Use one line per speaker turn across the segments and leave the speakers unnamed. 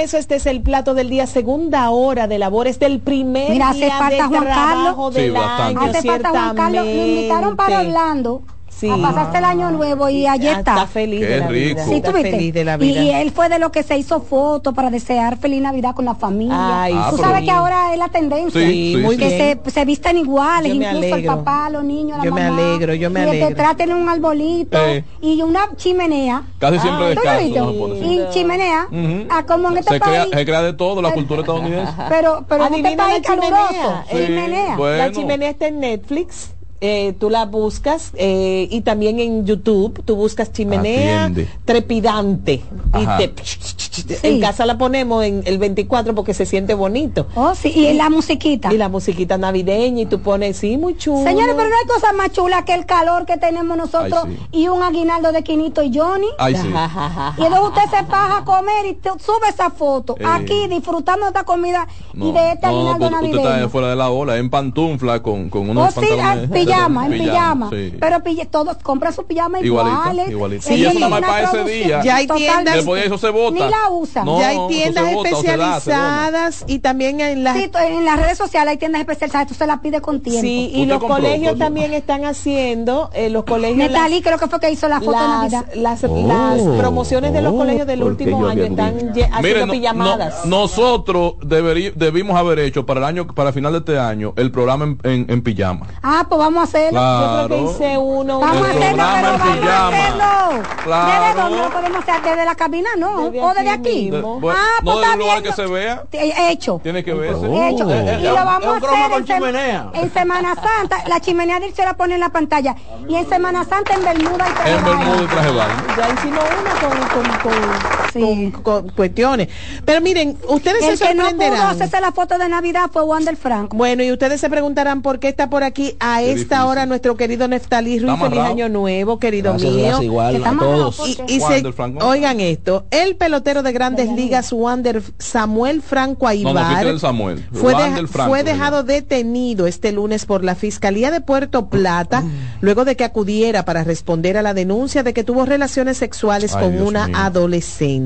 Regreso, este es el plato del día, segunda hora de labores del primer
Mira, hace
día
falta
de
Juan
trabajo
Carlos.
del
Sí,
año,
Hace falta Juan Carlos, me invitaron para. Orlando
Sí.
a pasarse el año nuevo y ayer
está,
está.
feliz
Qué
de la
rico.
vida.
Sí,
Sí,
está
tú viste.
feliz de la
Y,
vida.
y él fue de los que se hizo fotos para desear feliz Navidad con la familia.
Ay,
Ah,
Tú sabes que ahora es la tendencia.
Sí, sí,
muy
sí.
que
bien.
se, se visten iguales,
Yo me
incluso el
alegro.
papá, los niños, la
Yo me
mamá.
alegro, yo me
y que
alegro.
te traten un arbolito
Eh.
y una chimenea.
Casi siempre
¿Tú lo
descalzo. no.
Y chimenea, ah, como en este
se, crea,
país.
se crea de todo, la cultura estadounidense.
Pero, pero en este país caluroso, chimenea.
La chimenea está en Netflix. Eh, tú la buscas eh, y también en YouTube tú buscas chimenea
Atiende.
trepidante
Ajá.
y te, en casa la ponemos en el 24 porque se siente bonito
Oh, sí, y la musiquita.
y la musiquita navideña y tú pones sí muy chulo
Señores, pero no hay cosa más chula que el calor que tenemos nosotros
Ay, sí.
y un aguinaldo de Quinito y Johnny.
Ay, sí.
Y entonces usted se paja a comer y te- sube esa foto
Eh.
aquí disfrutando de esta comida y de este
no,
aguinaldo
pues, usted está
navideño.
fuera de la ola, en pantufla con, con
Oh,
unos
sí, ah,
pantalones.
Pijama, en pijama.
sí.
Pero pille- todos compran su pijama
Igualito,
iguales.
Y eso nada más para ese día.
Ya hay tiendas-
Después de eso se bota.
Ni la usan.
No,
ya hay tiendas
bota o se da, se dona.
especializadas y también en las
Sí, en las redes sociales hay tiendas especializadas, tú se las pides con tiempo.
sí y los
compró
colegios también están haciendo eh, los colegios
creo que fue que hizo la foto de Navidad.
las, las, las promociones de los
oh,
colegios del último año están haciendo
Miren,
pijamadas.
no- nosotros debimos haber hecho para el año, para final de este año, el programa en, en- en pijama.
Ah, pues vamos a hacerlo.
Claro.
Yo creo que hice uno.
Vamos a hacerlo, pero vamos a hacerlo.
Claro.
¿Desde dónde lo podemos hacer? ¿Desde la cabina? No.
Desde
¿O desde
aquí.
De- bueno,
ah,
no
pues
de
está
un lugar
bien.
que se vea.
He hecho.
Tiene que verse.
Hecho.
Eh, eh,
y lo vamos
es un
a hacer
con
en,
chimenea.
en Semana Santa. La chimenea de él se la pone en la pantalla. Y en Semana Santa en Bermuda y traje
En. Bermuda y traje.
Ya hicimos una con, con, con,
Sí.
con- con cuestiones. Pero miren, ustedes
El
se
que no pudo
sorprenderán.
hacerse la foto de Navidad fue Wander Franco.
Bueno, y ustedes se preguntarán por qué está por aquí a
Qué
esta
difícil.
hora nuestro querido Neftalí Ruiz. Feliz
amarrado.
año nuevo, querido
Gracias,
mío.
gracias, igual
Que
a
está amarrado,
todos.
¿por
Y, se- oigan esto, el pelotero de grandes ligas, Wander Samuel Franco
No, no,
Aibar,
quítale el Samuel.
fue, deja-
Franco,
fue dejado detenido este lunes por la Fiscalía de Puerto Plata, luego de que acudiera para responder a la denuncia de que tuvo relaciones sexuales
Ay,
con
Dios
una
mío.
adolescente.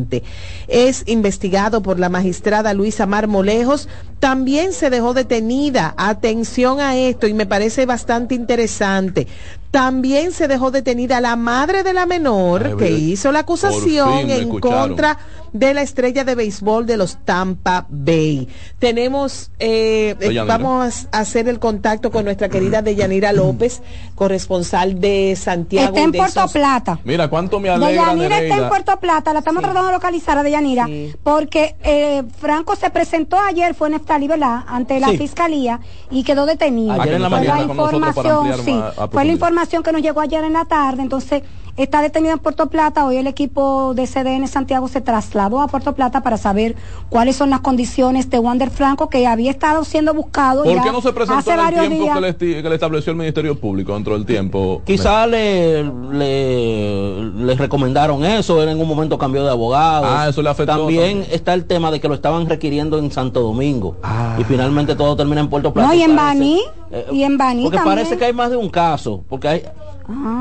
Es investigado por la magistrada Luisa Marmolejos. También se dejó detenida. Atención a esto y me parece bastante interesante. También se dejó detenida la madre de la menor
Ay,
que hizo la acusación en
escucharon.
contra de la estrella de béisbol de los Tampa Bay. Tenemos, eh, vamos a hacer el contacto con nuestra querida Deyanira López, corresponsal de Santiago.
Está en
de
Puerto
esos-
Plata.
Mira, cuánto me alegra,
Deyanira está en. Puerto Plata, la estamos tratando de localizar a Deyanira,
Sí.
porque eh, Franco se presentó ayer, fue en Neftalí, ¿verdad? Ante la
Sí.
fiscalía y quedó detenido.
Ayer en la
Fue
mañana
la
con nosotros para
información,
ampliar a
fue la
profundidad.
Información que nos llegó ayer en la tarde, entonces está detenido en Puerto Plata. Hoy el equipo de CDN Santiago se trasladó a Puerto Plata para saber cuáles son las condiciones de Wander Franco, que había estado siendo buscado
¿Por
ya
qué no se presentó
hace
en el
varios
tiempo
días.
que le, esti- que le estableció el Ministerio Público dentro del tiempo?
Quizá le, le, le recomendaron eso, él en un momento cambió de abogado.
Ah, eso le afectó
También,
también.
está el tema de que lo estaban requiriendo en Santo Domingo.
Ah.
Y finalmente todo termina en Puerto Plata.
No, y en
parece-
Baní,
eh,
y en Baní
Porque
también.
parece que hay más de un caso. Porque hay,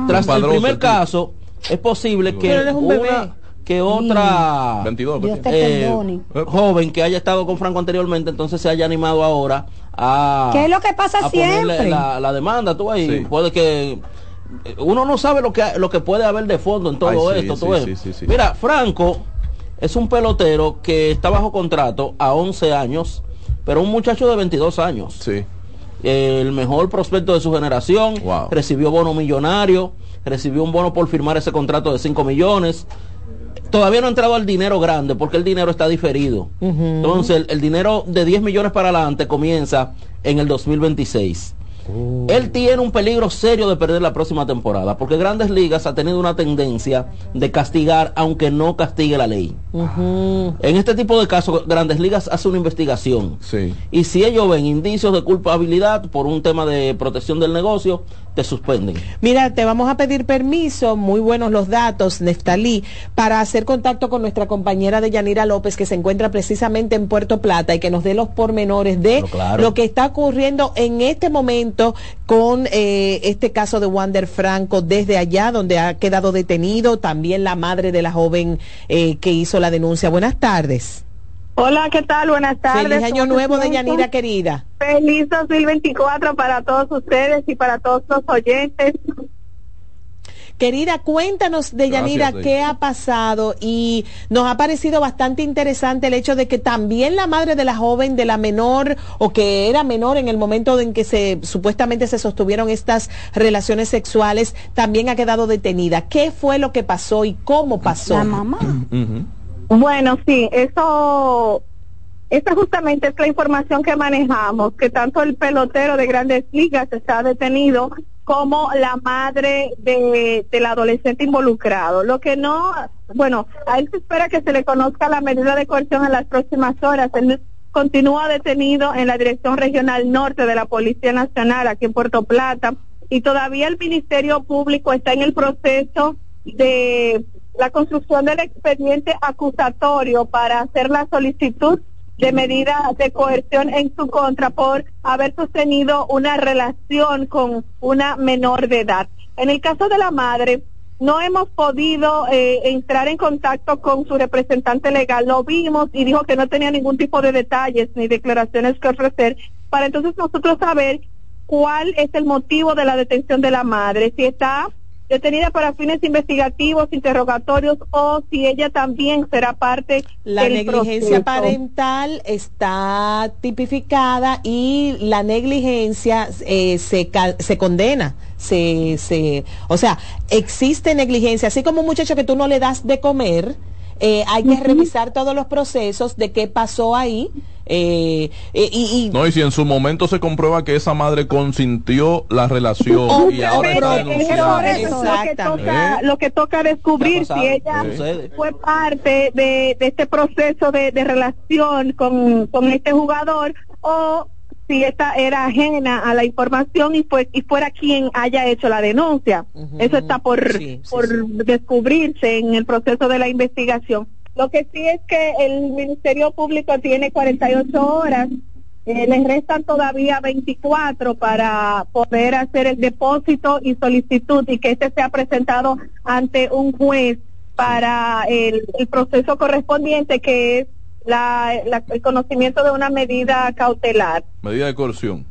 tras
Un
el primer caso, es posible que
Pero un
una que otra
22.
Dios te
eh, joven que haya estado con Franco anteriormente, entonces se haya animado ahora a...
¿Qué es lo que pasa siempre?
La, la demanda, tú ahí,
Sí.
puede que... Uno no sabe lo que, lo que puede haber de fondo en todo
Ay, sí,
esto.
sí,
tú ves.
sí, sí, sí.
Mira, Franco es un pelotero que está bajo contrato a 11 años, pero un muchacho de 22 años
Sí.
El mejor prospecto de su generación,
Wow.
recibió bono millonario, recibió un bono por firmar ese contrato de 5 millones. Todavía no ha entrado al dinero grande porque el dinero está diferido. Entonces, el, el dinero de 10 millones para adelante comienza en el 2026. Él tiene un peligro serio de perder la próxima temporada porque Grandes Ligas ha tenido una tendencia de castigar aunque no castigue la ley. En este tipo de casos, Grandes Ligas hace una investigación.
Sí.
Y si ellos ven indicios de culpabilidad por un tema de protección del negocio, te suspenden.
Mira, te vamos a pedir permiso, muy buenos los datos, Neftalí, para hacer contacto con nuestra compañera de Yanira López, que se encuentra precisamente en Puerto Plata y que nos dé los pormenores de
claro.
lo que está ocurriendo en este momento con eh, este caso de Wander Franco desde allá, donde ha quedado detenido, también la madre de la joven eh, que hizo la denuncia. Buenas tardes.
Hola, ¿qué tal? Buenas tardes.
Feliz año
¿Cómo se
nuevo de? Yanira querida.
Feliz 2024 para todos ustedes y para todos los oyentes.
Querida, cuéntanos de
Gracias,
qué ha pasado y nos ha parecido bastante interesante el hecho de que también la madre de la joven, de la menor o que era menor en el momento en que se supuestamente se sostuvieron estas relaciones sexuales, también ha quedado detenida. ¿Qué fue lo que pasó y cómo pasó?
La mamá.
Bueno, sí, eso, esa justamente es la información que manejamos, que tanto el pelotero de grandes ligas está detenido como la madre de, del adolescente involucrado. Lo que no, bueno, a él se espera que se le conozca la medida de coerción en las próximas horas. Él continúa detenido en la Dirección Regional Norte de la Policía Nacional aquí en Puerto Plata y todavía el Ministerio Público está en el proceso de la construcción del expediente acusatorio para hacer la solicitud de medida de coerción en su contra por haber sostenido una relación con una menor de edad. En el caso de la madre, no hemos podido eh, entrar en contacto con su representante legal. Lo vimos y dijo que no tenía ningún tipo de detalles ni declaraciones que ofrecer para entonces nosotros saber cuál es el motivo de la detención de la madre, si está detenida para fines investigativos, interrogatorios o si ella también será parte
La
del
negligencia
proceso.
parental está tipificada y la negligencia eh, se, se condena. Se, se, o sea, existe negligencia. Así como un muchacho que tú no le das de comer, eh, hay que revisar todos los procesos de qué pasó ahí. eh, eh, y, y-
No, y si en su momento se comprueba que esa madre consintió la relación y ahora está
es lo que toca, lo que toca descubrir si ella fue parte de, de este proceso de, de relación con, con este jugador o si esta era ajena a la información y fue y fuera quien haya hecho la denuncia. Eso está por,
Sí, sí,
por
sí.
descubrirse en el proceso de la investigación. Lo que sí es que el Ministerio Público tiene 48 horas eh, les restan todavía 24 para poder hacer el depósito y solicitud y que este sea presentado ante un juez para el, el proceso correspondiente que es la, la- el conocimiento de una medida cautelar.
Medida de coerción.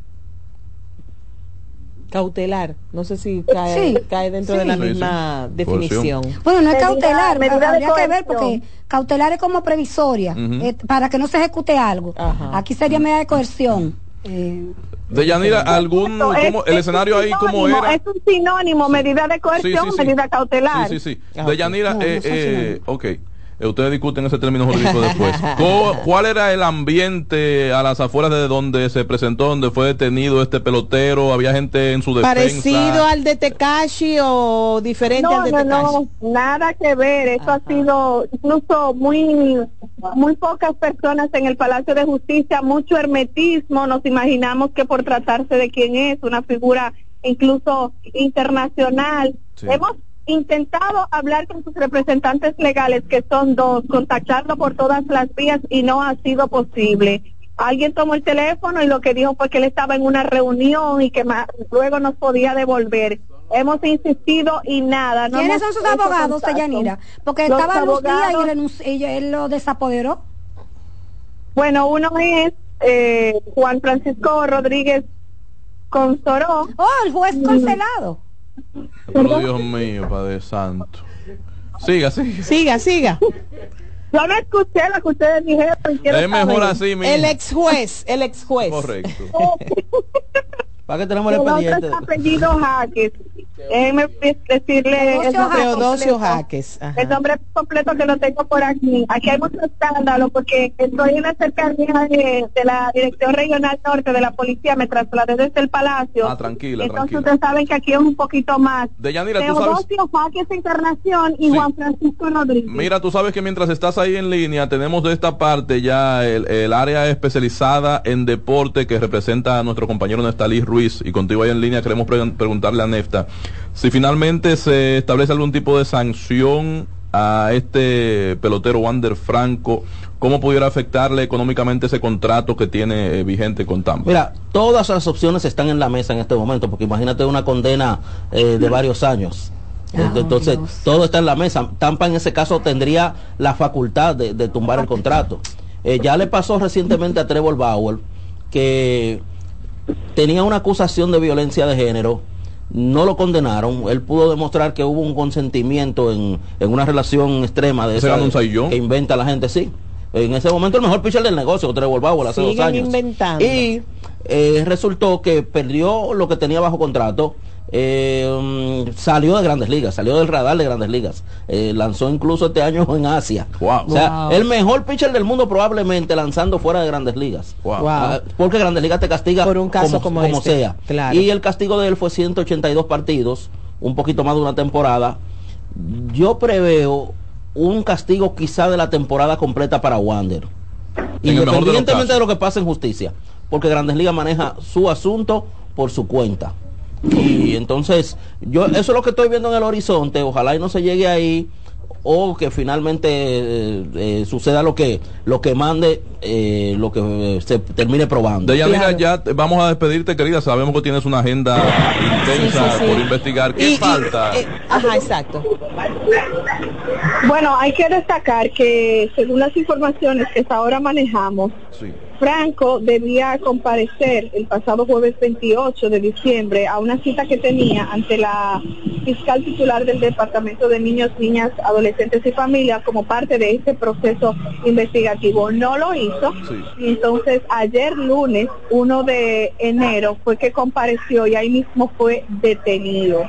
Cautelar, no sé si cae,
Sí,
cae dentro de
sí.
la
Sí,
misma
sí.
definición.
Bueno, no es
Medida-
cautelar,
medida de
habría que ver
coerción.
porque cautelar es como previsoria, eh, para que no se ejecute algo.
Ajá.
Aquí sería medida de coerción. Eh,
De Yanira, algún,
Esto es-
cómo- el
es
escenario ahí, ¿cómo
sinónimo,
era?
Es un sinónimo, medida de coerción,
Sí, sí, sí.
medida cautelar.
Sí, sí, sí.
Ah,
De
ok.
Yanira,
No, no
eh, eh,
sinónimos.
ok. Eh, ustedes discuten ese término jurídico después. ¿Cu- ¿Cuál era el ambiente a las afueras de donde se presentó, donde fue detenido este pelotero? ¿Había gente en su defensa?
¿Parecido al de Tekashi o diferente
No,
al de
no,
Tekashi?
no, nada que ver. Eso ha sido incluso muy, muy pocas personas en el Palacio de Justicia, mucho hermetismo. Nos imaginamos que por tratarse de quién es, una figura incluso internacional.
Sí.
Hemos intentado hablar con sus representantes legales, que son dos, contactarlo por todas las vías y no ha sido posible. Alguien tomó el teléfono y lo que dijo fue que él estaba en una reunión y que ma- luego nos podía devolver. Hemos insistido y nada. no
¿Quiénes son sus abogados. Yanira? Porque
Los
estaba Luz Díaz y, él lo desapoderó.
Bueno, uno es eh, Juan Francisco Rodríguez Consoró.
Oh, el juez cancelado.
Pero Dios mío, Padre Santo. Siga, siga.
Siga, siga.
Yo no escuché lo que ustedes dijeron.
Es mejor así, mi
El ex juez, el ex juez.
Correcto.
¿Para qué tenemos el
El otro
expediente?
es apellido Jaques. Déjeme decirle el
Teodosio
nombre
Teodosio
completo.
Jaques.
El nombre completo que lo tengo por aquí. Aquí hay mucho escándalo porque estoy en la cercanía de, de la Dirección Regional Norte de la Policía. Me trasladé desde el Palacio.
Ah, tranquila,
Entonces
tranquila.
ustedes saben que aquí es un poquito más.
De Yanira, tú sabes.
Teodosio Jaques Encarnación y
Sí.
Juan Francisco Rodríguez.
Mira, tú sabes que mientras estás ahí en línea, tenemos de esta parte ya el, el área especializada en deporte que representa a nuestro compañero Nestalí Ruiz. Y contigo ahí en línea queremos pre- preguntarle a Nefta si finalmente se establece algún tipo de sanción a este pelotero Wander Franco, ¿cómo pudiera afectarle económicamente ese contrato que tiene eh, vigente con Tampa?
Mira, todas las opciones están en la mesa en este momento, porque imagínate una condena eh, de varios años.
Ah,
Entonces,
Dios.
todo está en la mesa. Tampa en ese caso tendría la facultad de, de tumbar el contrato. Eh, ya le pasó recientemente a Trevor Bauer que tenía una acusación de violencia de género, no lo condenaron, él pudo demostrar que hubo un consentimiento en, en una relación extrema de
¿Se
esa que inventa la gente, sí. En ese momento el mejor pitcher del negocio, Trevor Bauer, hace dos años.
inventando.
Y eh, resultó que perdió lo que tenía bajo contrato. Eh, mm, salió de grandes ligas, salió del radar de grandes ligas. Eh, lanzó incluso este año en Asia.
Wow.
O sea,
Wow.
el mejor pitcher del mundo probablemente lanzando fuera de grandes ligas.
Wow.
Wow.
Ah, porque Grandes Ligas te castiga
Por un caso como este,
sea.
claro.
Y el castigo de él fue 182 partidos, un poquito más de una temporada. Yo preveo un castigo quizá de la temporada completa para Wander.
De
Independientemente
casos.
de lo que pase en justicia. Porque Grandes Ligas maneja su asunto por su cuenta. Y entonces, yo eso es lo que estoy viendo en el horizonte. Ojalá y no se llegue ahí o que finalmente eh, eh, suceda lo que lo que mande eh, lo que eh, se termine probando
De Yanira,
Claro.
ya te- vamos a despedirte, querida. Sabemos que tienes una agenda intensa
Sí, sí, sí.
por investigar. ¿Qué
Y- y,
falta?
eh, ajá, exacto.
Bueno, hay que destacar que según las informaciones que hasta ahora manejamos,
Sí.
Franco debía comparecer el pasado jueves 28 de diciembre a una cita que tenía ante la fiscal titular del Departamento de Niños, Niñas, Adolescentes y Familias como parte de este proceso investigativo. No lo hizo
Sí.
y entonces ayer lunes, 1 de enero, fue que compareció y ahí mismo fue detenido.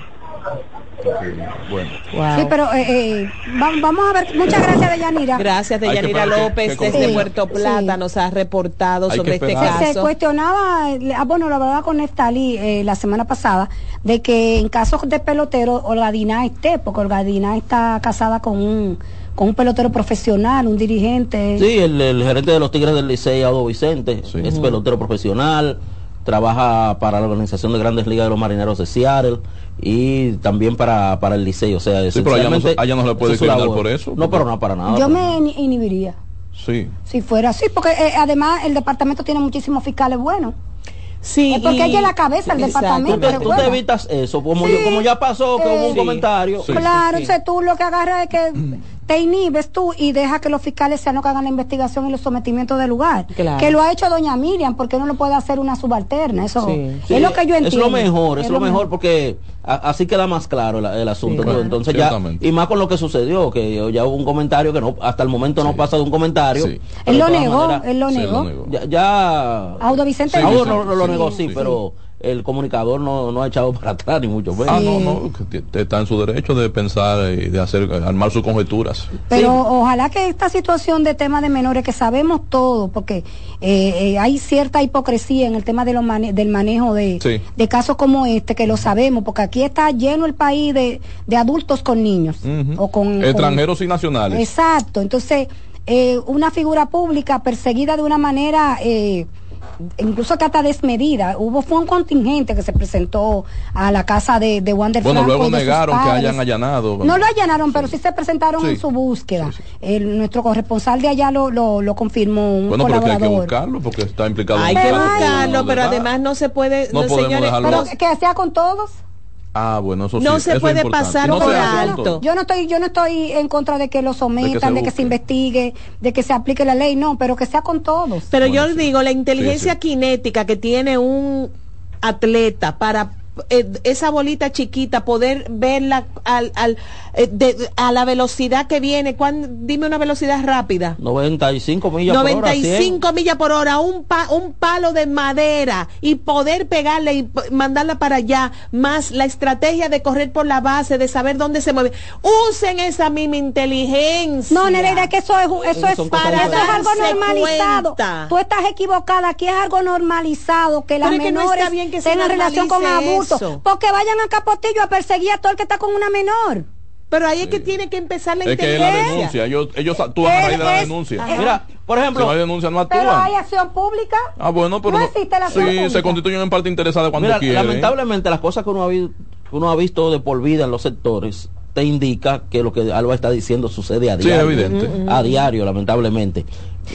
Bueno.
Wow.
Sí, pero eh, eh, va- vamos a ver. Muchas gracias, Deyanira.
Gracias,
que
Deyanira
que-
López,
que
desde. Puerto Plata,
Sí.
nos ha reportado
Hay
sobre este
esperar.
Se, se
caso.
cuestionaba, ah, bueno, lo hablaba con Neftali eh, la semana pasada, de que en casos de pelotero, Olga Diná esté, porque Olga Diná está casada con un, con un pelotero profesional, un dirigente.
Sí, el, el gerente de los Tigres del Licey, Audo Vicente,
Sí.
es pelotero profesional, trabaja para la organización de Grandes Ligas de los Marineros de Seattle y también para, para el Licey, o sea,
Sí, pero allá no allá no se le puede
labor.
por eso,
No, pero no para nada.
Yo
pero-
me in- inhibiría.
Sí.
Si fuera así, porque eh, además el departamento tiene muchísimos fiscales buenos.
Sí,
Es porque
y-
ella es la cabeza del
Exacto.
Tú
departamento.
te, tú te evitas eso, como,
Sí,
yo- como ya pasó, que hubo un
eh,
comentario.
Sí.
claro,
sí.
entonces tú lo que agarras es que te inhibes tú y deja que los fiscales sean los que hagan la investigación y los sometimientos del lugar.
Claro.
Que lo ha hecho doña Miriam, porque no lo puede hacer una subalterna. Eso
Sí,
es lo que yo entiendo.
Es lo mejor, es, lo mejor, porque a- así queda más claro la- el asunto.
Sí.
Entonces ya, y más con lo que sucedió, que ya hubo un comentario que no, hasta el momento no pasa de un comentario.
Él lo negó, él lo negó.
lo negó.
Ya, ya
Audo Vicente
Audo no, no lo
Sí,
negó,
sí,
sí,
sí.
pero el comunicador no, no ha echado para atrás ni mucho menos.
Ah, no, no, está en su derecho de pensar y de hacer, armar sus conjeturas.
Pero
Sí.
ojalá que esta situación de tema de menores, que sabemos todo, porque eh, eh, hay cierta hipocresía en el tema de los mane- del manejo de,
Sí.
de casos como este, que lo sabemos, porque aquí está lleno el país de, de adultos con niños.
Ujú.
o con, con-
Extranjeros y nacionales.
Exacto. Entonces, eh, una figura pública perseguida de una manera... eh, incluso que hasta desmedida hubo fue un contingente que se presentó a la casa de, de Wander
Bueno,
Franco
luego negaron que hayan allanado.
No lo allanaron, pero sí se presentaron
Sí.
en su búsqueda.
Sí, sí.
El- nuestro corresponsal de allá lo, lo, lo confirmó, un
Bueno, pero que hay que
colaborador.
buscarlo porque está implicado
Hay
en
que buscarlo, pero además no se puede,
No
no,
podemos
señores,
dejarlo
pero que sea con todos.
Ah, bueno, eso sí.
No se
eso
puede pasar
no
por alto.
Yo no estoy, yo no estoy en contra de que lo sometan, de que se, investigue, de que se aplique la ley, no, pero que sea con todos.
Pero
Bueno,
yo
sí.
digo, la inteligencia
Sí, sí.
cinética que tiene un atleta para eh, esa bolita chiquita poder verla al, al, eh, de- a la velocidad que viene. ¿Cuán- dime una velocidad rápida.
95 millas por hora. 100.
95 millas por hora, un, pa- un palo de madera y poder pegarle y mandarla para allá, más la estrategia de correr por la base, de saber dónde se mueve. Usen esa misma inteligencia.
No, Nereida, que eso es, eso es,
cosas
eso es algo normalizado.
cuenta.
Tú estás equivocada, aquí es algo normalizado que las
Pero es que no
menores
está bien que se
tengan relación con abuso. Porque vayan a Capotillo a perseguir a todo el que está con una menor.
Pero ahí es que tiene que empezar la
Es que es la
inteligencia.
denuncia. Ellos, ellos actúan a raíz de la
Es-
denuncia.
Mira, por
Si
ejemplo,
no hay denuncia, no
Pero hay acción pública.
Ah, bueno, pero
No existe la acción
sí,
pública.
se constituyen en parte interesada cuando
Mira,
quieren.
lamentablemente las cosas que uno, ha vi- que uno ha visto de por vida en los sectores te indica que lo que Alba está diciendo sucede a
Sí,
diario.
es evidente.
A diario, lamentablemente.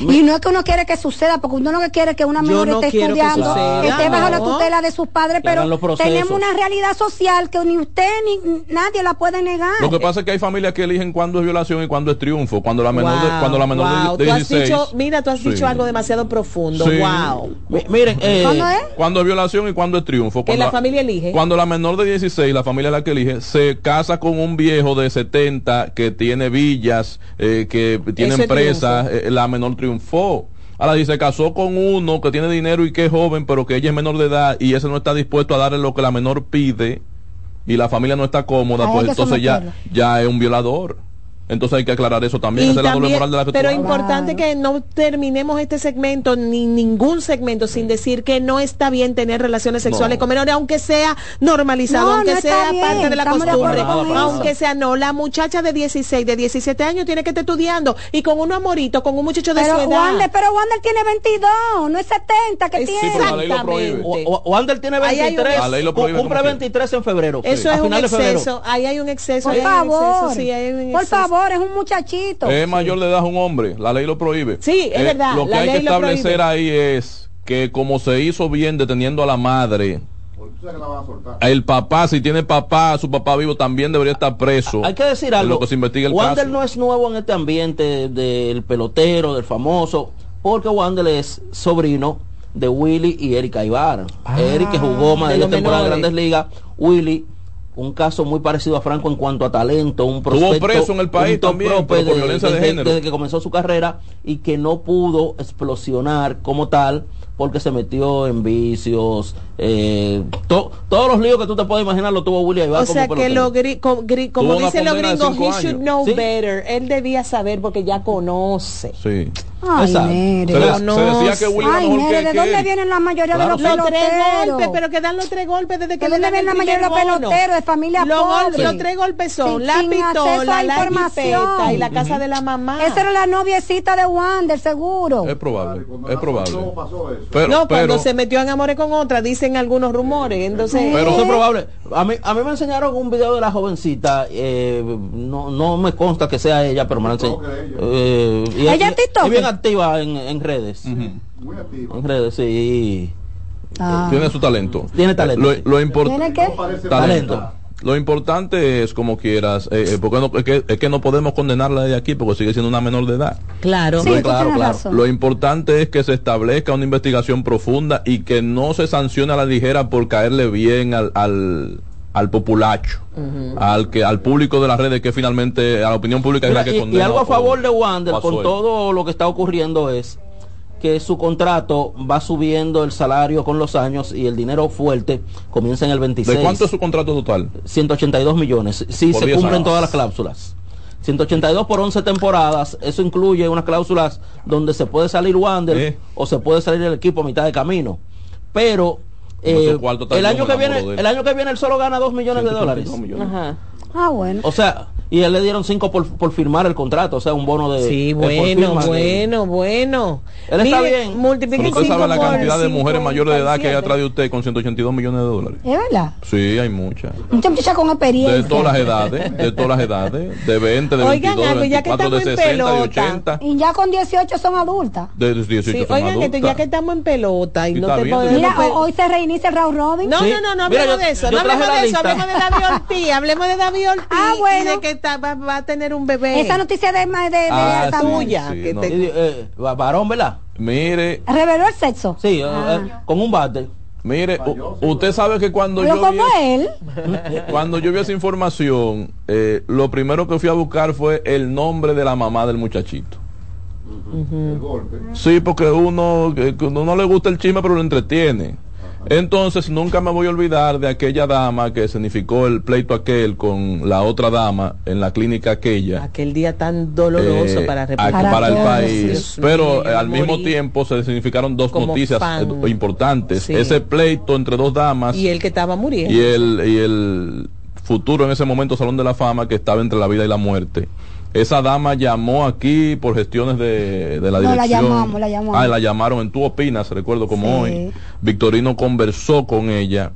Y no es que uno quiere que suceda, porque uno que quiere que una menor
no
esté
que
estudiando, que esté bajo la
no.
tutela de sus padres, pero tenemos una realidad social que ni usted ni nadie la puede negar.
Lo que pasa es que hay familias que eligen cuándo es violación y cuándo es triunfo. Cuando la menor, de, cuando la menor de-
wow.
de,
Tú has
16.
dicho, mira, tú has
Sí.
dicho algo demasiado profundo.
Sí.
Wow.
Mi- miren, eh,
¿Cuándo es?
Cuando es violación y cuándo es triunfo.
Que
Cuando
la familia elige.
Cuando la menor de 16, la familia es la que elige, se casa con un viejo de 70 que tiene villas, eh, que tiene empresas, eh, la menor triunfó. Ahora, si se casó con uno que tiene dinero y que es joven, pero que ella es menor de edad y ese no está dispuesto a darle lo que la menor pide y la familia no está cómoda,
Hay
pues entonces ya, ya es un violador. Entonces hay que aclarar eso también. Esa es la doble moral de la que tú
pero
hablas.
importante
Claro.
que no terminemos este segmento ni ningún segmento sin decir que no está bien tener relaciones sexuales
No.
con menores aunque sea normalizado
No,
aunque
no
sea
bien,
parte de la
de
costumbre aunque sea no la muchacha de 16 de 17 años tiene que estar estudiando y con un amorito con un muchacho de
pero
su edad
Wander, pero Wander tiene 22, no es 70 que
Sí,
tiene.
pero la ley lo prohíbe.
Exactamente.
O- o- Wander tiene
Ahí hay un-
23,
La ley lo
cu-
prohíbe
cumple
como quiera.
23 en febrero.
eso es un exceso ahí hay un exceso
Por
ahí hay un exceso,
favor,
sí, hay un
por
exceso.
Favor, es un muchachito.
Es mayor de edad un hombre, la ley lo prohíbe. Eh,
Sí, es verdad,
Lo que
la
hay que establecer ahí es que como se hizo bien deteniendo a la madre, el papá, si tiene papá, su papá vivo también debería estar preso.
Hay que decir
en
algo.
lo que se investiga el
Wander
caso.
no es nuevo en este ambiente del pelotero, del famoso, porque Wander es sobrino de Willy y Erika Ibar. Eric que jugó más
de
de
los
10 temporadas de. Grandes Ligas, Willy un caso muy parecido a Franco en cuanto a talento, un
Estuvo
prospecto,
preso en el país también, por violencia de
desde-
género.
desde que comenzó su carrera y que no pudo explosionar como tal porque se metió en vicios, eh, to- todos los líos que tú te puedes imaginar lo tuvo Willy Ibar
O
como
sea que lo gri- co- gri- como dicen los
de
gringos, he should know
Sí.
better. Él debía saber porque ya conoce.
Sí.
Ay. Nere.
Se, de-
No,
se decía que Willy era
Ay,
que,
¿de
que
dónde vienen la mayoría
Claro.
de los
Los tres
peloteros?
golpes, pero que dan los tres golpes desde que
¿De dónde
el
la mayoría de los peloteros? Familia
Los, gol-
pobre.
los tres golpes son
Sin-
la
sin
pistola, la
información.
jipeta y la casa de la mamá.
Esa era la noviecita de Wander, seguro.
Es probable, es probable. Pero,
no, cuando se metió en amores con otra, dicen algunos rumores. Entonces,
Pero-
Eso es probable. A mí, a mí me enseñaron un video de la jovencita, eh, no, no me consta que sea ella, pero me la enseñaron. Eh, y-
¿Ella
y-
es
bien activa en, en redes. En redes, sí.
Ah.
tiene su talento.
Tiene talento,
Lo, lo import-
¿Tiene qué?
talento.
Talento.
Lo importante es, como quieras, eh, eh, porque no- es, que, es que no podemos condenarla de aquí porque sigue siendo una menor de edad.
Claro.
Sí,
Lo-
tú
claro, claro. Lo importante es que se establezca una investigación profunda y que no se sancione a la ligera por caerle bien al, al, al populacho, al que al público de las redes que finalmente a la opinión pública es
Mira,
la que
y, y
condena.
algo a favor de Wander con todo lo que está ocurriendo es que su contrato va subiendo el salario con los años y el dinero fuerte comienza en el 26.
¿De cuánto es su contrato total?
182 millones, si
Por
se
10
cumplen
años.
todas las cláusulas. 182 por 11 temporadas, eso incluye unas cláusulas donde se puede salir Wander
Eh.
o se puede salir el equipo a mitad de camino. Pero eh, el año que viene, el año que viene él solo gana 2 millones de dólares.
182 millones.
Ajá.
Ah, bueno.
O sea, y él le dieron 5 por, por firmar el contrato, o sea, un bono de
Sí, bueno,
de-
bueno, bueno.
Él está
Mire,
bien.
Multiplique
Pero usted sabe
cinco
la cantidad de
cinco,
mujeres mayores de edad que hay
47.
atrás de usted con 182 millones de dólares.
Es verdad.
Sí, hay muchas.
Mucha muchacha con experiencia.
De todas las edades, de todas las edades, de 20, de
Oigan
22, de
algo, ya que
24, de
estamos en
60, de
pelota.
80,
Y ya con 18 son adultas.
de 18
Sí,
son
oigan,
adultas.
ya que estamos en pelota y
Sí,
no
está
te
bien,
podemos...
Mira,
pues-
ho- hoy se reinicia el round robin.
No,
Sí.
no, no, no hablemos de eso, no hablemos de eso, hablemos de David Ortiz, hablemos de David Ortiz
Ah, bueno.
y de que está- va, va a tener un bebé.
Esa noticia de, de, de
Ah, sí,
tuya,
sí,
que
no.
te-
Y, eh, va- varón, ¿verdad?
Mire,
¿Reveló el sexo?
Sí, eh,
Ah.
eh, con un bate.
mire, usted sabe que cuando yo
como
vi,
él.
cuando yo vi esa información, eh, lo primero que fui a buscar fue el nombre de la mamá del muchachito. Sí, porque uno, uno no le gusta el chisme, pero lo entretiene. Entonces, nunca me voy a olvidar de aquella dama que significó el pleito aquel con la otra dama en la clínica aquella.
Aquel día tan doloroso
eh,
para República
para el país.
Dios
Pero
mío,
eh, al mismo tiempo se significaron dos
como
noticias
fan.
eh, importantes.
Sí.
Ese pleito entre dos damas
Y el que estaba muriendo.
y el, y el futuro en ese momento Salón de la Fama que estaba entre la vida y la muerte. Esa dama llamó aquí por gestiones de, de la
No, la
dirección.
llamamos, la llamamos.
Ah, la llamaron en Tú Opinas, recuerdo como
Sí.
hoy. Victorino conversó con ella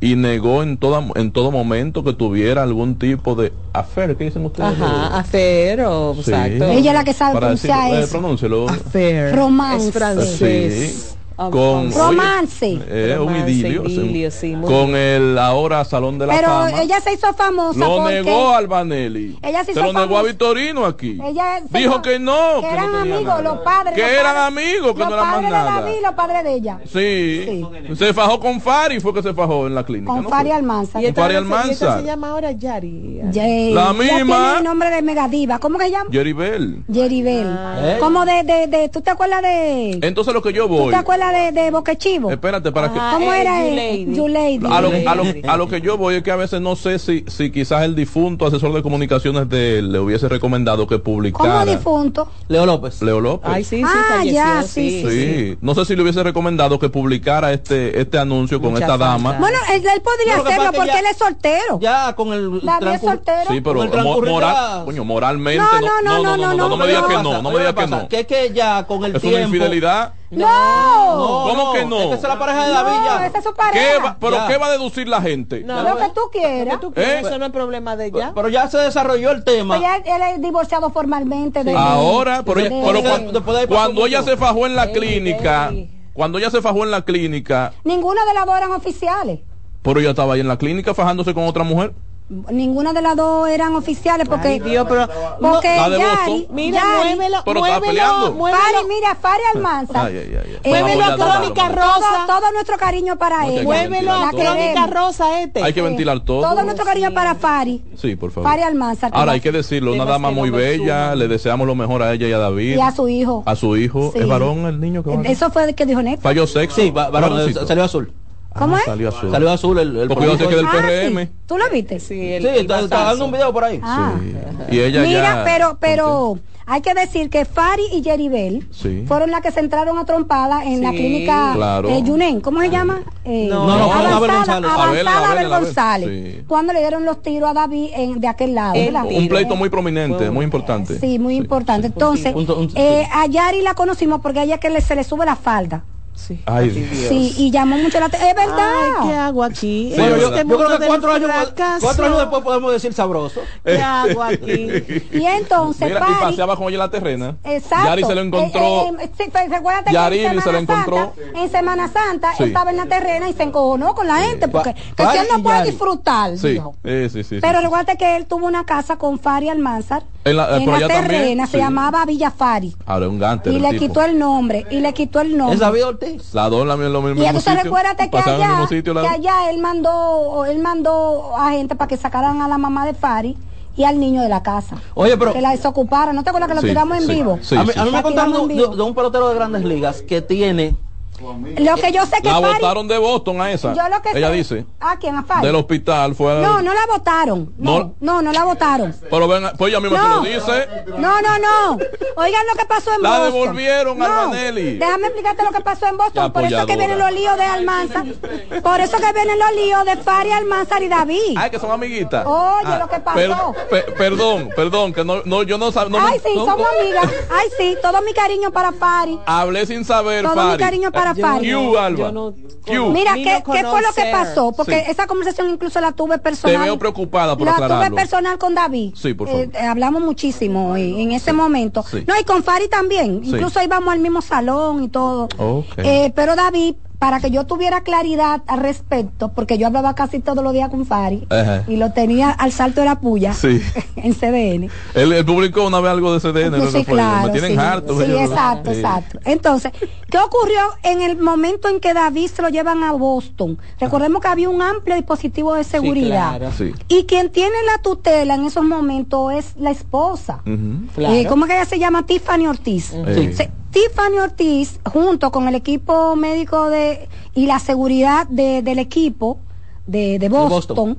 y negó en, toda, en todo momento que tuviera algún tipo de affair. ¿Qué dicen ustedes?
Ajá, affair o
Sí.
exacto.
Ella es la que sabe pronunciar
eh,
eso.
pronúncielo.
Affair.
Romance.
Es francés.
Sí. Con.
Romance.
eh, un idilio.
idilio, sí, muy
con el ahora Salón de la
Pero
Fama.
ella se hizo famosa
Lo
porque
negó a Albanelli.
Ella se
se
hizo
lo negó a
famosa.
Victorino aquí.
ella se
Dijo que no.
que
que
eran
no
amigos,
nada.
los padres.
Que
los
eran
padres-
amigos, que
los
no eran más
padres
nada.
de David y los padres de ella.
Sí. Se fajó con Fari, fue que se fajó en la clínica.
Con
¿no
Fari? Almanza.
Y
Fari
no se- se llama ahora Yari.
Ye-
La misma.
tiene el nombre de Megadiva. ¿Cómo que se llama?
Yeribel.
Jeribel.
Ah.
¿Cómo de, de, de, tú te acuerdas de,
Entonces lo que yo
tú
voy.
te acuerdas de, de Boquechivo?
Espérate, para que.
¿Cómo
eh,
era
You
él?
Lady.
You Lady.
A lo, a, lo, a lo que yo voy es que a veces no sé si, si quizás el difunto asesor de comunicaciones de él le hubiese recomendado que
¿Cómo
publicara.
difunto?
Leo López.
Leo López.
Ay, sí, sí,
Ah,
falleció,
ya,
sí,
sí,
Sí, no sé si le hubiese recomendado que publicara este este anuncio con
Mucha
esta
falta.
dama.
Bueno, él, él podría
No, lo que
hacerlo
es que
porque
ya-
él es soltero.
Ya con el
David es soltero.
Sí, pero mo- moral, coño, moralmente
No,
no,
no, no, no, no,
no me
Oye,
digas
lo
que
pasa,
no, no me digas que no.
Que es que ya con el
Es
tiempo.
una infidelidad.
No.
¿Cómo que no?
Es que esa es la pareja de David
No, esa es su
¿Qué
pareja.
va- pero
Ya.
qué va a deducir la gente?
No,
Lo que tú quieras.
¿Tú quieres?
¿Eh?
Eso no es problema de ella.
Pero ya se desarrolló el tema.
Pues ya él es divorciado formalmente de
Ahora, pero,
de-
ella- pero
de-
cuando,
después de ahí pasó
cuando ella se fajó en la
Ey,
clínica,
ey.
cuando ella se fajó en la clínica,
Ninguna de las dos eran oficiales.
pero ella estaba ahí en la clínica fajándose con otra mujer.
Ninguna de las dos eran oficiales porque
Ay, Dios, pero
porque
La de
Yari,
Boston.
Mira,
Yari-
muévelo,
Pero está
muévelo,
peleando.
muévelo.
Fari, mira, Fari Almanza.
Ay, ay.
Eh,
Muévelo a Crónica. Rosa.
Todo, todo nuestro cariño para
No.
Muévelo a
ventilar
Crónica. Rosa este.
Hay que ventilar todo.
Todo nuestro cariño para Fari
Sí, por favor.
Fari Almanza.
Ahora hay que decirlo, una dama muy
no
bella, le deseamos lo mejor a ella y a David.
y a su hijo.
A su hijo.
Sí.
¿Es varón el niño que
Eso fue el que dijo Néstor.
Falló sexo.
Sí, varón, salió azul.
¿Cómo
Ah,
es?
Salió azul.
Salió azul el, el
Porque yo sé
político.
que del
Ah,
PRM.
sí. ¿Tú lo viste?
Sí,
Sí, está, está dando un video por ahí.
Ah.
Sí. Y ella
Mira,
ya.
pero, pero hay que decir que Fari y Jeribel
Sí.
fueron las que se entraron a trompada en la clínica
Claro.
eh, Yunen. ¿Cómo se llama? Eh,
No,
no, fue
avanzada,
Abel González.
avanzada
Abel,
Abel,
Abel, Abel,
González.
sí.
Cuando le dieron los tiros a David en- de aquel lado.
El
¿verdad?
Un pleito muy prominente, muy importante.
Sí, muy importante. Entonces, eh, a Yari la conocimos porque a ella que le- se le sube la falda.
Sí.
Ay,
Sí, y llamó mucho la atención. Es verdad.
Ay, ¿qué hago aquí?
Sí,
yo,
este
yo creo que cuatro años,
fracaso,
cuatro años después podemos decir sabroso.
¿Qué hago aquí?
Y entonces,
Mira, y paseaba con ella la terrena.
Exacto.
Yari se lo encontró.
Eh, eh, sí, que en
se lo
Semana
encontró.
Santa, en Semana Santa
Sí.
estaba en la terrena y se encojonó con la gente porque que
Pari
si él no puede
Yari.
disfrutar,
Sí,
dijo.
eh, sí, sí.
Pero
sí.
recuérdate que él tuvo una casa con Fari Almanzar
En la- eh, por allá
terrena,
también,
se
sí.
llamaba Villa Fari.
Ahora es un gante.
Y le quitó el nombre, y le quitó el nombre.
Es David Ortiz.
La dos en la- en los mismos
Y entonces
sitios.
recuérdate que allá,
mismo sitio, la
que allá él mandó, él mandó a gente para que sacaran a la mamá de Fari y al niño de la casa.
Oye, pero-
Que la desocuparan. ¿No te acuerdas que lo
Sí,
tiramos en
sí,
vivo?
sí,
a mí,
sí.
a mí me contaron de, de un pelotero de grandes ligas que tiene.
Lo que yo sé que
La
Fari...
botaron de Boston a esa.
Yo lo que
Ella
sé-
dice.
¿A quién? ¿A?
Del hospital fue
No, no la votaron. No,
No.
no, no, la votaron.
Pero ven, pues ella misma
No.
te lo dice.
No, no, no. Oigan lo que pasó en
La
Boston.
devolvieron a
no.
Armanelli.
Déjame explicarte lo que pasó en Boston. Por eso es que vienen los líos de Almanzar. Por eso que vienen los líos de Fari, Almanzar y David.
Ay, que son amiguitas.
Oye, lo que pasó.
per- perdón, perdón, que no, no yo no sabía.
Ay, sí, somos amigas. Ay, sí, todo mi cariño para Fari.
Hablé sin saber,
Todo mi cariño para
Q, Alba.
yo no-
Q.
Mira, ¿qué,
no
qué fue lo que pasó? Porque
Sí.
esa conversación incluso la tuve personal.
Te veo preocupada por
La tuve
aclararlo.
personal con David.
Sí, por favor.
Eh, hablamos muchísimo en, en ese momento.
Sí.
No, y con Fari también.
Sí.
Incluso íbamos al mismo salón y todo.
Ok.
Eh, pero David, para que yo tuviera claridad al respecto, porque yo hablaba casi todos los días con Fari
Ajá.
y lo tenía al salto de la puya
Sí.
en CDN.
El, el público una vez algo de CDN.
Pues
¿no?
sí, claro,
me tienen
sí.
harto.
Sí, exacto,
Sí.
exacto. Entonces, ¿qué ocurrió en el momento en que David se lo llevan a Boston? Recordemos que había un amplio dispositivo de seguridad.
claro.
Sí.
Y quien tiene la tutela en esos momentos es la esposa.
Ujú.
Claro.
Eh, ¿Cómo que ella se llama? Tiffany Ortiz.
Sí.
Se- Tiffany Ortiz, junto con el equipo médico de y la seguridad de- del equipo de, de Boston,
Boston.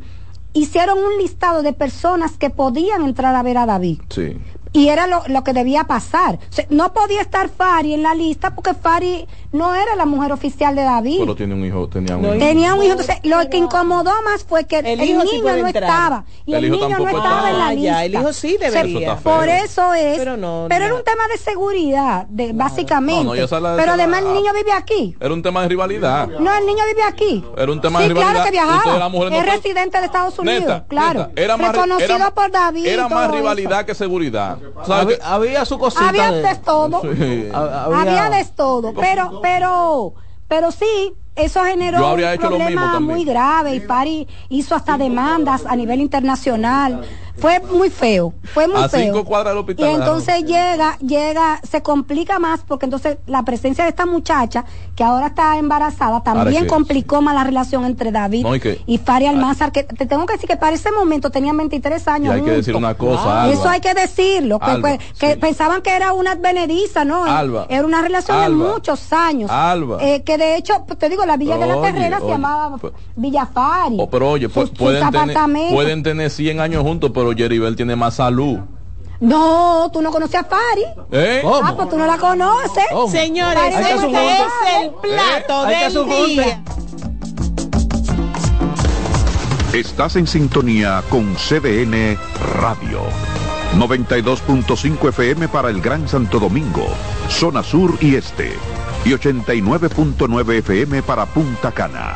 hicieron un listado de personas que podían entrar a ver a David.
Sí.
Y era lo, lo que debía pasar. O sea, no podía estar Fari en la lista porque Fari no era la mujer oficial de David.
Pero tiene un hijo, tenía un
No,
hijo.
Tenía un hijo. Entonces, lo que incomodó más fue que el,
El sí
niño
puede
no
entrar.
estaba. Y
El
el,
hijo
niño no estaba en la
Ah,
lista.
ya, el hijo sí
O sea,
debería.
Eso
por eso es.
Pero no,
era
no.
un tema de seguridad, de, básicamente. Pero
la-
además el niño vive aquí.
Era un tema de rivalidad.
No, el niño vive aquí.
Era un tema
sí,
de rivalidad.
claro que viajaba. es residente de Estados Unidos,
Neta,
claro.
neta, era más,
Reconocido
era-
por David.
Era más
eso.
rivalidad que seguridad. ¿Sabes
Había, había su cosita.
Había
de-
todo.
Sí.
Ha-
Había de todo, pero, pero, pero sí, eso generó un problema muy grave y Pari hizo hasta demandas a nivel internacional. Fue muy feo, fue muy
A
feo.
cinco cuadras del hospital,
Y entonces llega, llega, se complica más porque entonces la presencia de esta muchacha que ahora está embarazada también complicó más la relación entre David
No, y que-
Fari Almanzar, que te tengo que decir que para ese momento tenían 23
Y
años.
hay que decir una cosa, Alba.
Eso hay que decirlo, que,
Alba,
que
sí.
pensaban que era una advenediza, ¿no?
Alba.
Era una relación de muchos años.
Alba.
Eh, que de hecho, pues, te digo, la Villa de la
Oye,
Terrera se llamaba
pues-
Villafari.
Oh, pero oye,
Sus- sus
pueden, tener,
apartamentos.
pueden tener 100 años juntos, pero Jeribel tiene más salud.
No, tú no conoces a Fari.
¿Eh?
¿Cómo?
Ah, pues tú no la conoces.
¿Cómo?
Señores, este es el plato
Hay que hacer
del día.
Estás en sintonía con CDN Radio. 92.5 FM para el Gran Santo Domingo, zona sur y este. Y 89.9 FM para Punta Cana.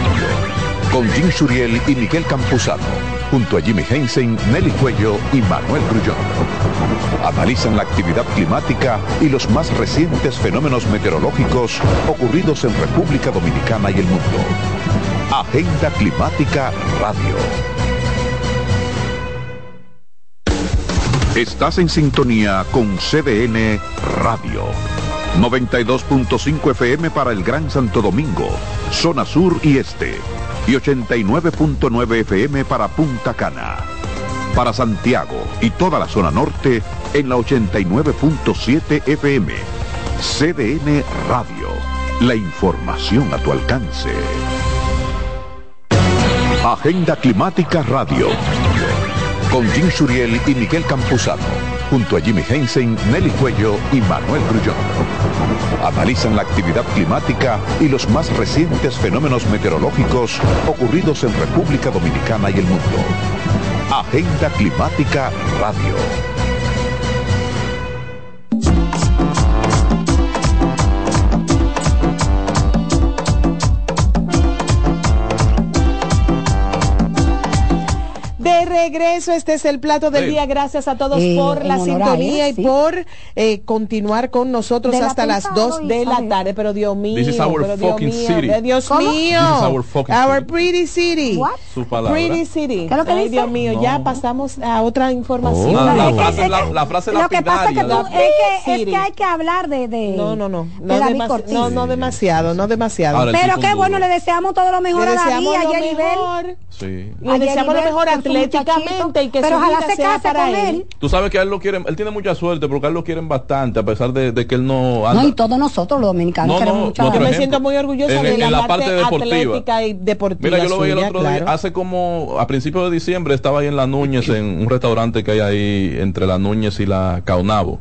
Con Jim Suriel y Miguel Campuzano, junto a Jimmy Hensen, Nelly Cuello y Manuel Grullón. Analizan la actividad climática y los más recientes fenómenos meteorológicos ocurridos en República Dominicana y el mundo. Agenda Climática Radio. Estás en sintonía con CDN Radio. 92.5 FM para el Gran Santo Domingo, zona sur y este. Y 89.9 FM para Punta Cana. Para Santiago y toda la zona norte en la 89.7 FM. CDN Radio. La información a tu alcance. Agenda Climática Radio. Con Jim Suriel y Miguel Campuzano. Junto a Jimmy Hensen, Nelly Cuello y Manuel Grullón. Analizan la actividad climática y los más recientes fenómenos meteorológicos ocurridos en República Dominicana y el mundo. Agenda Climática Radio.
Regreso, este es el plato del
Sí.
día. Gracias a todos
Eh,
por la sintonía
él,
y
sí.
por eh, continuar con nosotros
De la
hasta las
pensado
2 de la tarde. Pero Dios mío,
This is our
pero Dios
fucking
mío,
city.
de Dios
¿Cómo?
mío.
This is our fucking
Our
city.
pretty city.
What?
Su palabra.
Pretty city.
¿Qué es lo que
Ay,
dice?
Dios mío, ya pasamos a otra información.
La, la
que-
frase,
es
la,
que-
la frase
Lo que pasa es que, tú-
de-
es que, es que hay que hablar de, de
No, no, no.
de
No,
David
demasi- no, no demasiado, no demasiado.
Ahora,
Pero qué bueno, le deseamos todo lo mejor a David, a
mejor.
Sí.
Le deseamos lo mejor
su
y que
Pero
su
ojalá
vida
se case
para
con
él.
él.
Tú sabes que a él lo quieren, él tiene mucha suerte porque a él lo quieren bastante, a pesar de, de que él no
No,
anda.
y todos nosotros los dominicanos
No,
queremos
no,
mucho
no,
Yo me siento muy orgullosa
en-
de la,
en la parte deportiva.
atlética y deportiva.
Mira, yo lo veía el otro día, hace como a principios de diciembre estaba ahí en La Núñez, en un restaurante que hay ahí entre La Núñez y la Caunabo.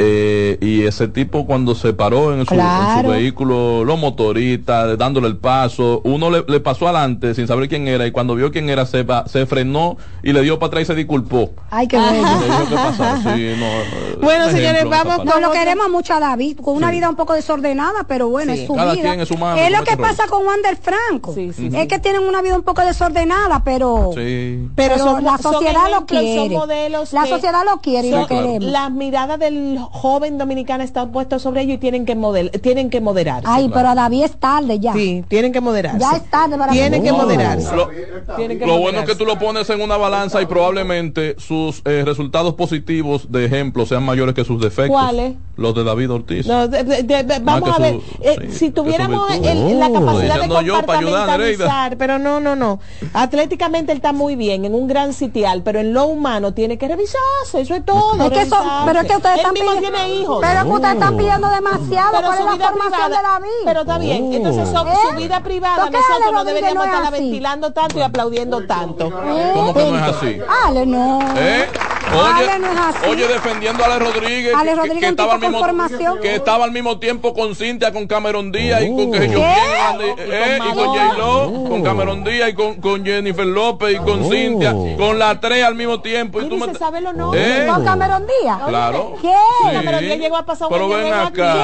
Eh, y ese tipo cuando se paró en su, en su vehículo, los motoristas, dándole el paso, uno le, le pasó adelante sin saber quién era y cuando vio quién era se, va- se frenó y le dio para atrás y se disculpó.
Ay, qué
Le
bueno.
dijo qué pasó. Sí, no, eh,
Bueno, señores, vamos.
No, lo queremos mucho a David, con una
Sí.
vida un poco desordenada, pero bueno,
Sí.
es su
Cada
vida.
quien es humano,
es lo que pasa con Wander Franco.
Sí, sí,
es que tienen una vida un poco desordenada, pero,
Sí.
Pero,
pero
son-
la
son
sociedad lo
ejemplos,
quiere.
Son modelos
la
que-
sociedad lo quiere y
son-
lo queremos.
La mirada del joven dominicano está puesta sobre ello y tienen que model, tienen que moderarse.
Ay, pero a David es tarde ya.
Sí, tienen que moderarse.
Ya es tarde para
Tienen que moderarse.
Lo,
Tienen que
lo bueno es que tú lo pones en una balanza y probablemente sus eh, resultados positivos de ejemplo sean mayores que sus defectos.
¿Cuáles?
Los de David Ortiz.
No, de- de- de- de- vamos
que
a ver,
su-
eh,
sí,
si tuviéramos el- la
Oh.
capacidad de
ayudar,
compartamentalizar, pero no, no, no. Atléticamente él está muy bien, en un gran sitial, pero en lo humano tiene que revisarse, eso es todo.
Es que pero es que ustedes
Él
están
mismo
pidiendo,
tiene hijos.
pero es que ustedes están pidiendo demasiado.
Pero
¿Cuál
su
es la
vida
formación
privada-
de David?
Pero está bien, entonces so-
¿Eh?
su vida privada
¿Por qué
nosotros no deberíamos
no es
estarla
así?
ventilando tanto y aplaudiendo tanto.
¿Cómo que no es así?
Ale, no.
¿Eh?
Ale
Oye,
no es así.
oye, defendiendo a Ale Rodríguez,
Ale
que- que,
Rodríguez
que
un
estaba al mismo
formación.
que estaba al mismo tiempo con Cintia, con Cameron Díaz y con que yo eh, y con J Lo, con Cameron Díaz y con, con Jennifer López y con Cintia, con las tres al mismo tiempo. Y tú me
se
t-
sabe los nombres.
¿Eh?
¿Con Cameron Díaz?
Claro.
¿Qué?
Sí.
Cameron Díaz llegó a pasar un
Pero ven
en
acá.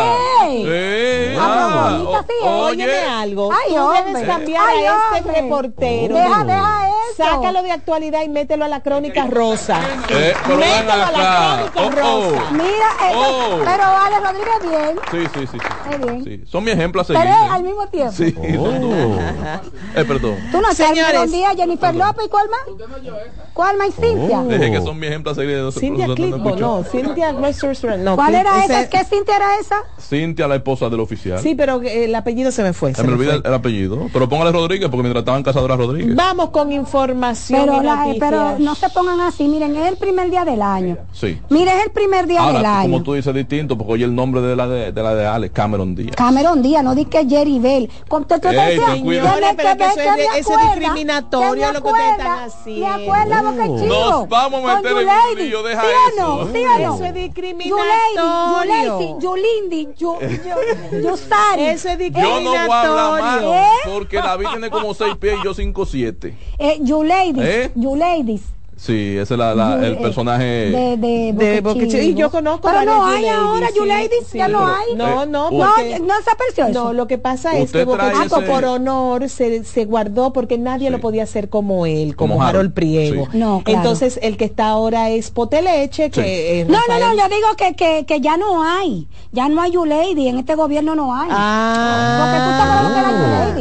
¿Qué?
Sí.
Ah,
Ah,
sí, ¿eh?
Óyeme algo.
Ay,
Tú
hombre.
debes cambiar
Ay,
a este
hombre.
reportero.
Deja, deja eso.
Sácalo de actualidad y mételo a la crónica rosa.
Eh, pero
mételo a la crónica
Oh, oh.
rosa.
Mira, eh,
Oh.
pero Ale Rodríguez bien.
Sí, sí, sí. sí,
Muy bien.
sí. Son mi ejemplo a
Pero
seguir.
es al mismo tiempo.
Sí, son dos. Eh, perdón.
Tú no sabes. Cameron Díaz, Jennifer López y cuál más? ¿Cuál más? Y Cintia.
Dije que son mi ejemplo a seguir.
Cintia Clitbo, no, Cintia no.
¿Cuál era esa? ¿Qué Cintia era esa?
Cintia, la esposa del oficial.
Sí, pero eh, el apellido se me fue.
Se me olvida el, el apellido. Pero póngale Rodríguez porque mientras estaban casadoras Rodríguez.
Vamos con información
Pero,
noticias.
pero no se pongan así. Miren, es el primer día del año.
Sí.
Mire, es el primer día del
Ahora,
año.
como tú dices, distinto, porque oye el nombre de la de, de la de Alex, Cameron Díaz.
Cameron Díaz, no di que Jerry Bell. Con- te
Ey,
Señores, pero
que
eso es
que
de- eso es discriminatorio lo que ustedes están haciendo.
Me acuerda Boca Chico.
Nos vamos a meter en un lío, deja
¿Sí o no?
eso.
¿Sí o no?
Eso es
Yulady,
discriminatorio.
Yulady, Yulindi, Yu- Yu- Yusari.
Eso es
Yo no voy a hablar
¿Eh?
porque David tiene como 6 pies y yo 5 7.
Eh, Yuleidis,
¿Eh?
Yuleidis.
Sí, ese es la, la- el
Eh,
personaje.
de, de,
De. Y yo conozco
Pero no hay ahora,
sí,
ya no hay.
No, no,
Eh,
No,
porque-
no se apreció.
No, lo que pasa es que
ese-
por honor se, se guardó porque nadie lo podía hacer como él, como,
Como Harold,
Priego.
sí.
No, claro.
Entonces el que está ahora es Poteleche, que es
No, no, no, yo digo que, que, que ya no hay. Ya no hay Yulady, en este gobierno no hay. Porque tú acuerdas lo que era.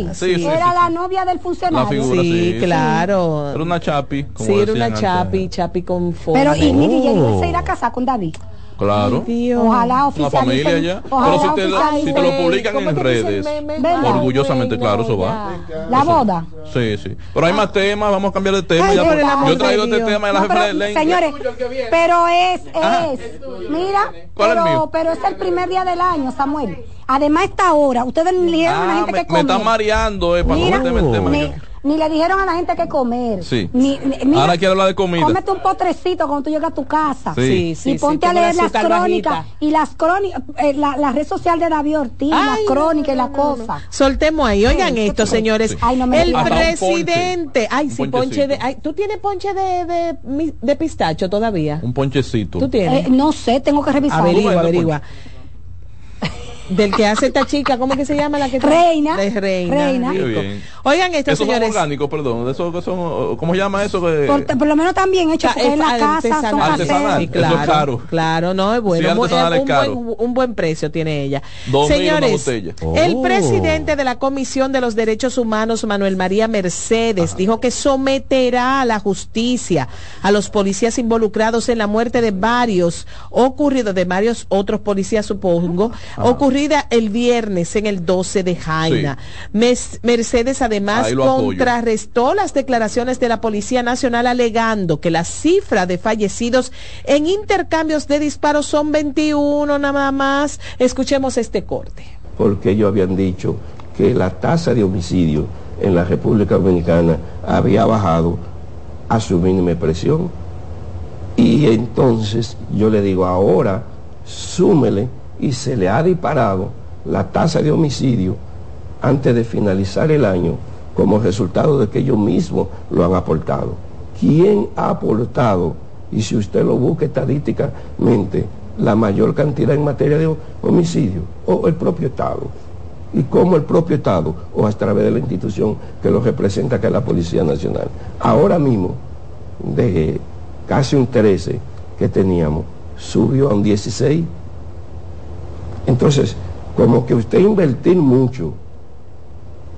Ah. Sí, sí,
era
sí,
la novia del
La
funcionario.
figura,
Sí,
sí.
claro.
Era una chapi. como
Sí, era
decían.
Chapi, chapi con fondo.
Pero, y mire, ella se irá a casar con David.
Claro.
Ojalá
Una
oficialicen.
familia ya.
ojalá
Pero si te, si te lo publican
¿Cómo
en redes, orgullosamente, claro, eso va.
La boda.
Sí, sí. Pero hay más temas, vamos a cambiar de tema.
Ay,
ya,
por
yo traigo
de
este tema de la
No,
jefa de
pero, señores, pero es,
Ajá.
es, mira,
¿Cuál es el mío?
pero, pero es el primer día del año, Samuel. Además, esta hora, ustedes ni le dijeron a la
Ah,
gente
me,
que
me
comer.
están mareando, eh, para no
Mira,
meterme el tema.
Ni, le dijeron a la gente que comer.
Sí.
Ni, ni- mira,
Ahora quiero hablar de comida.
Cómete un potrecito cuando tú llegas a tu casa.
Sí.
Sí, sí,
y ponte
sí,
a leer las crónicas
bajita.
y las crónicas, eh, la, la red social de David Ortiz, las crónicas
no,
y la
no, no,
cosa.
Soltemos ahí, oigan esto, señores.
Sí.
Ay, no me
el presidente, ay, sí, ponche de, ay, ¿tú tienes ponche de, de, de pistacho todavía?
Un ponchecito.
¿Tú tienes?
Eh, no sé, tengo que revisar.
averigua, averigua. Del que hace esta chica, ¿cómo que se llama la que?
Reina.
De reina.
Bien.
Oigan esto,
Esos son
señores.
orgánicos, perdón. De esos que son, ¿Cómo se llama eso? Que-
Por, por lo menos también hecho,
es
en la casa son
artesanal.
Artesanal.
Sí.
Eso es
claro,
caro.
claro, no es bueno.
Sí,
Muy-
es
un,
caro.
buen, un buen precio tiene ella.
Dos mil
Señores, el
Oh.
presidente de la Comisión de los Derechos Humanos, Manuel María Mercedes, dijo que someterá a la justicia a los policías involucrados en la muerte de varios, ocurrido de varios otros policías, supongo, ocurrida el viernes en el 12 de Jaina. Mercedes además contrarrestó las declaraciones de la Policía Nacional alegando que la cifra de fallecidos en intercambios de disparos son 21 nada más. Escuchemos este corte.
porque ellos habían dicho que la tasa de homicidio en la República Dominicana había bajado a su mínima expresión. Y entonces yo le digo, ahora súmele y se le ha disparado la tasa de homicidio antes de finalizar el año como resultado de que ellos mismos lo han aportado. ¿Quién ha aportado? Y si usted lo busca estadísticamente, la mayor cantidad en materia de homicidio, o el propio Estado. Y cómo el propio Estado, o a través de la institución que lo representa, que es la Policía Nacional. Ahora mismo, de casi un 13 que teníamos, subió a un 16. Entonces, como que usted invertir mucho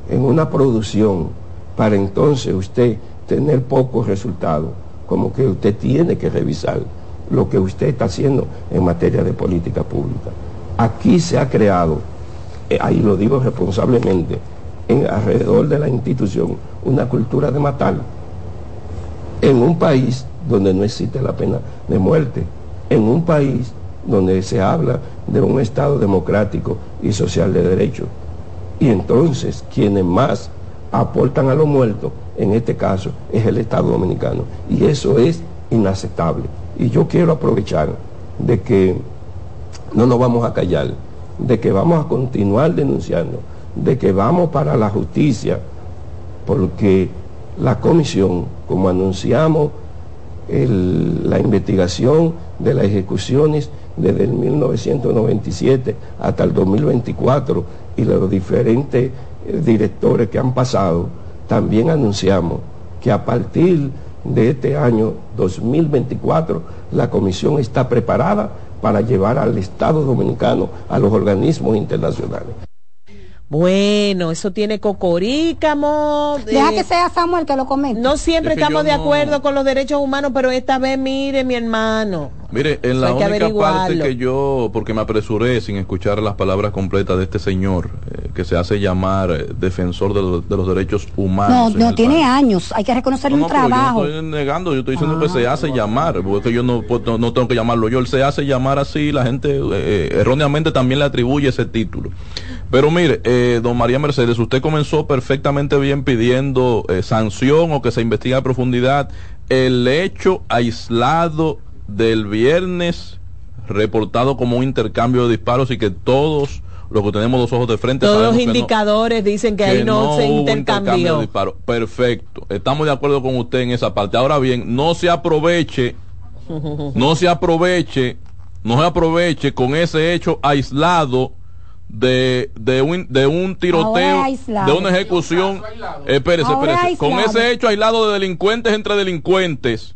en una producción para entonces usted tener pocos resultados, como que usted tiene que revisar lo que usted está haciendo en materia de política pública. Aquí se ha creado, eh, ahí lo digo responsablemente, en alrededor de la institución, una cultura de matar en un país donde no existe la pena de muerte, en un país donde se habla de un Estado democrático y social de derecho. Y entonces quienes más aportan a los muertos, en este caso, es el Estado dominicano. Y eso es inaceptable. Y yo quiero aprovechar de que no nos vamos a callar, de que vamos a continuar denunciando, de que vamos para la justicia, porque la comisión, como anunciamos, la investigación de las ejecuciones desde el 1997 hasta el 2024 y los diferentes eh, directores que han pasado, también anunciamos que a partir de este año 2024 la comisión está preparada para llevar al Estado dominicano a los organismos internacionales.
Bueno, eso tiene cocorícamo.
Deja
eh,
que sea Samuel que lo comente.
No siempre
Es que
estamos de
no-
acuerdo con los derechos humanos, pero esta vez, mire, mi hermano.
Mire, en la
que
única parte que yo, porque me apresuré sin escuchar las palabras completas de este señor, eh, que se hace llamar eh, defensor de, los- de los derechos
No,
humanos.
no,
el
tiene
país.
años. Hay que reconocerle
No, no,
un
pero yo no
trabajo.
estoy negando, yo estoy diciendo que se hace llamar, porque yo no, no, no tengo que llamarlo yo, él se hace llamar así, la gente eh, erróneamente también le atribuye ese título. Pero mire, eh, don María Mercedes, usted comenzó perfectamente bien pidiendo eh, sanción o que se investigue a profundidad el hecho aislado del viernes reportado como un intercambio de disparos y que todos lo que tenemos dos ojos de frente.
Todos los
que no-
indicadores dicen que,
que
ahí no, se
hubo intercambio
intercambió.
disparos. Perfecto. Estamos de acuerdo con usted en esa parte. Ahora bien, no se aproveche, no se aproveche, no se aproveche con ese hecho aislado de, de, un, de un tiroteo, de una ejecución. Espérese,
Ahora
espérese. Con ese hecho aislado de delincuentes entre delincuentes.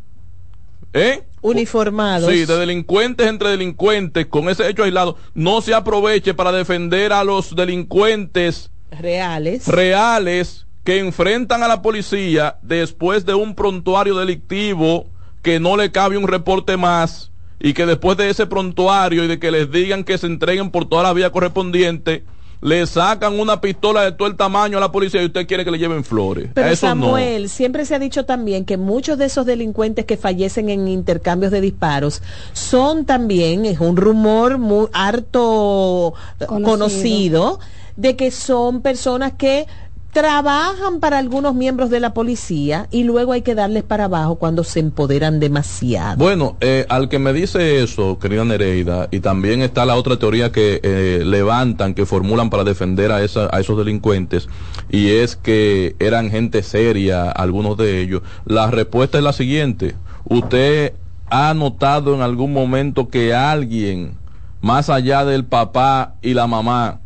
¿Eh?
Uniformados.
Sí, de delincuentes entre delincuentes, con ese hecho aislado, no se aproveche para defender a los delincuentes
reales.
reales que enfrentan a la policía después de un prontuario delictivo que no le cabe un reporte más y que después de ese prontuario y de que les digan que se entreguen por toda la vía correspondiente, le sacan una pistola de todo el tamaño a la policía y usted quiere que le lleven flores.
Pero
Eso
Samuel, siempre se ha dicho también que muchos de esos delincuentes que fallecen en intercambios de disparos son también, es un rumor muy harto eh,
Conocido.
conocido, de que son personas que trabajan para algunos miembros de la policía y luego hay que darles para abajo cuando se empoderan demasiado.
Bueno, eh, al que me dice eso, querida Nereida, y también está la otra teoría que eh, levantan, que formulan para defender a, esa, a esos delincuentes, y es que eran gente seria, algunos de ellos. La respuesta es la siguiente. ¿Usted ha notado en algún momento que alguien, más allá del papá y la mamá,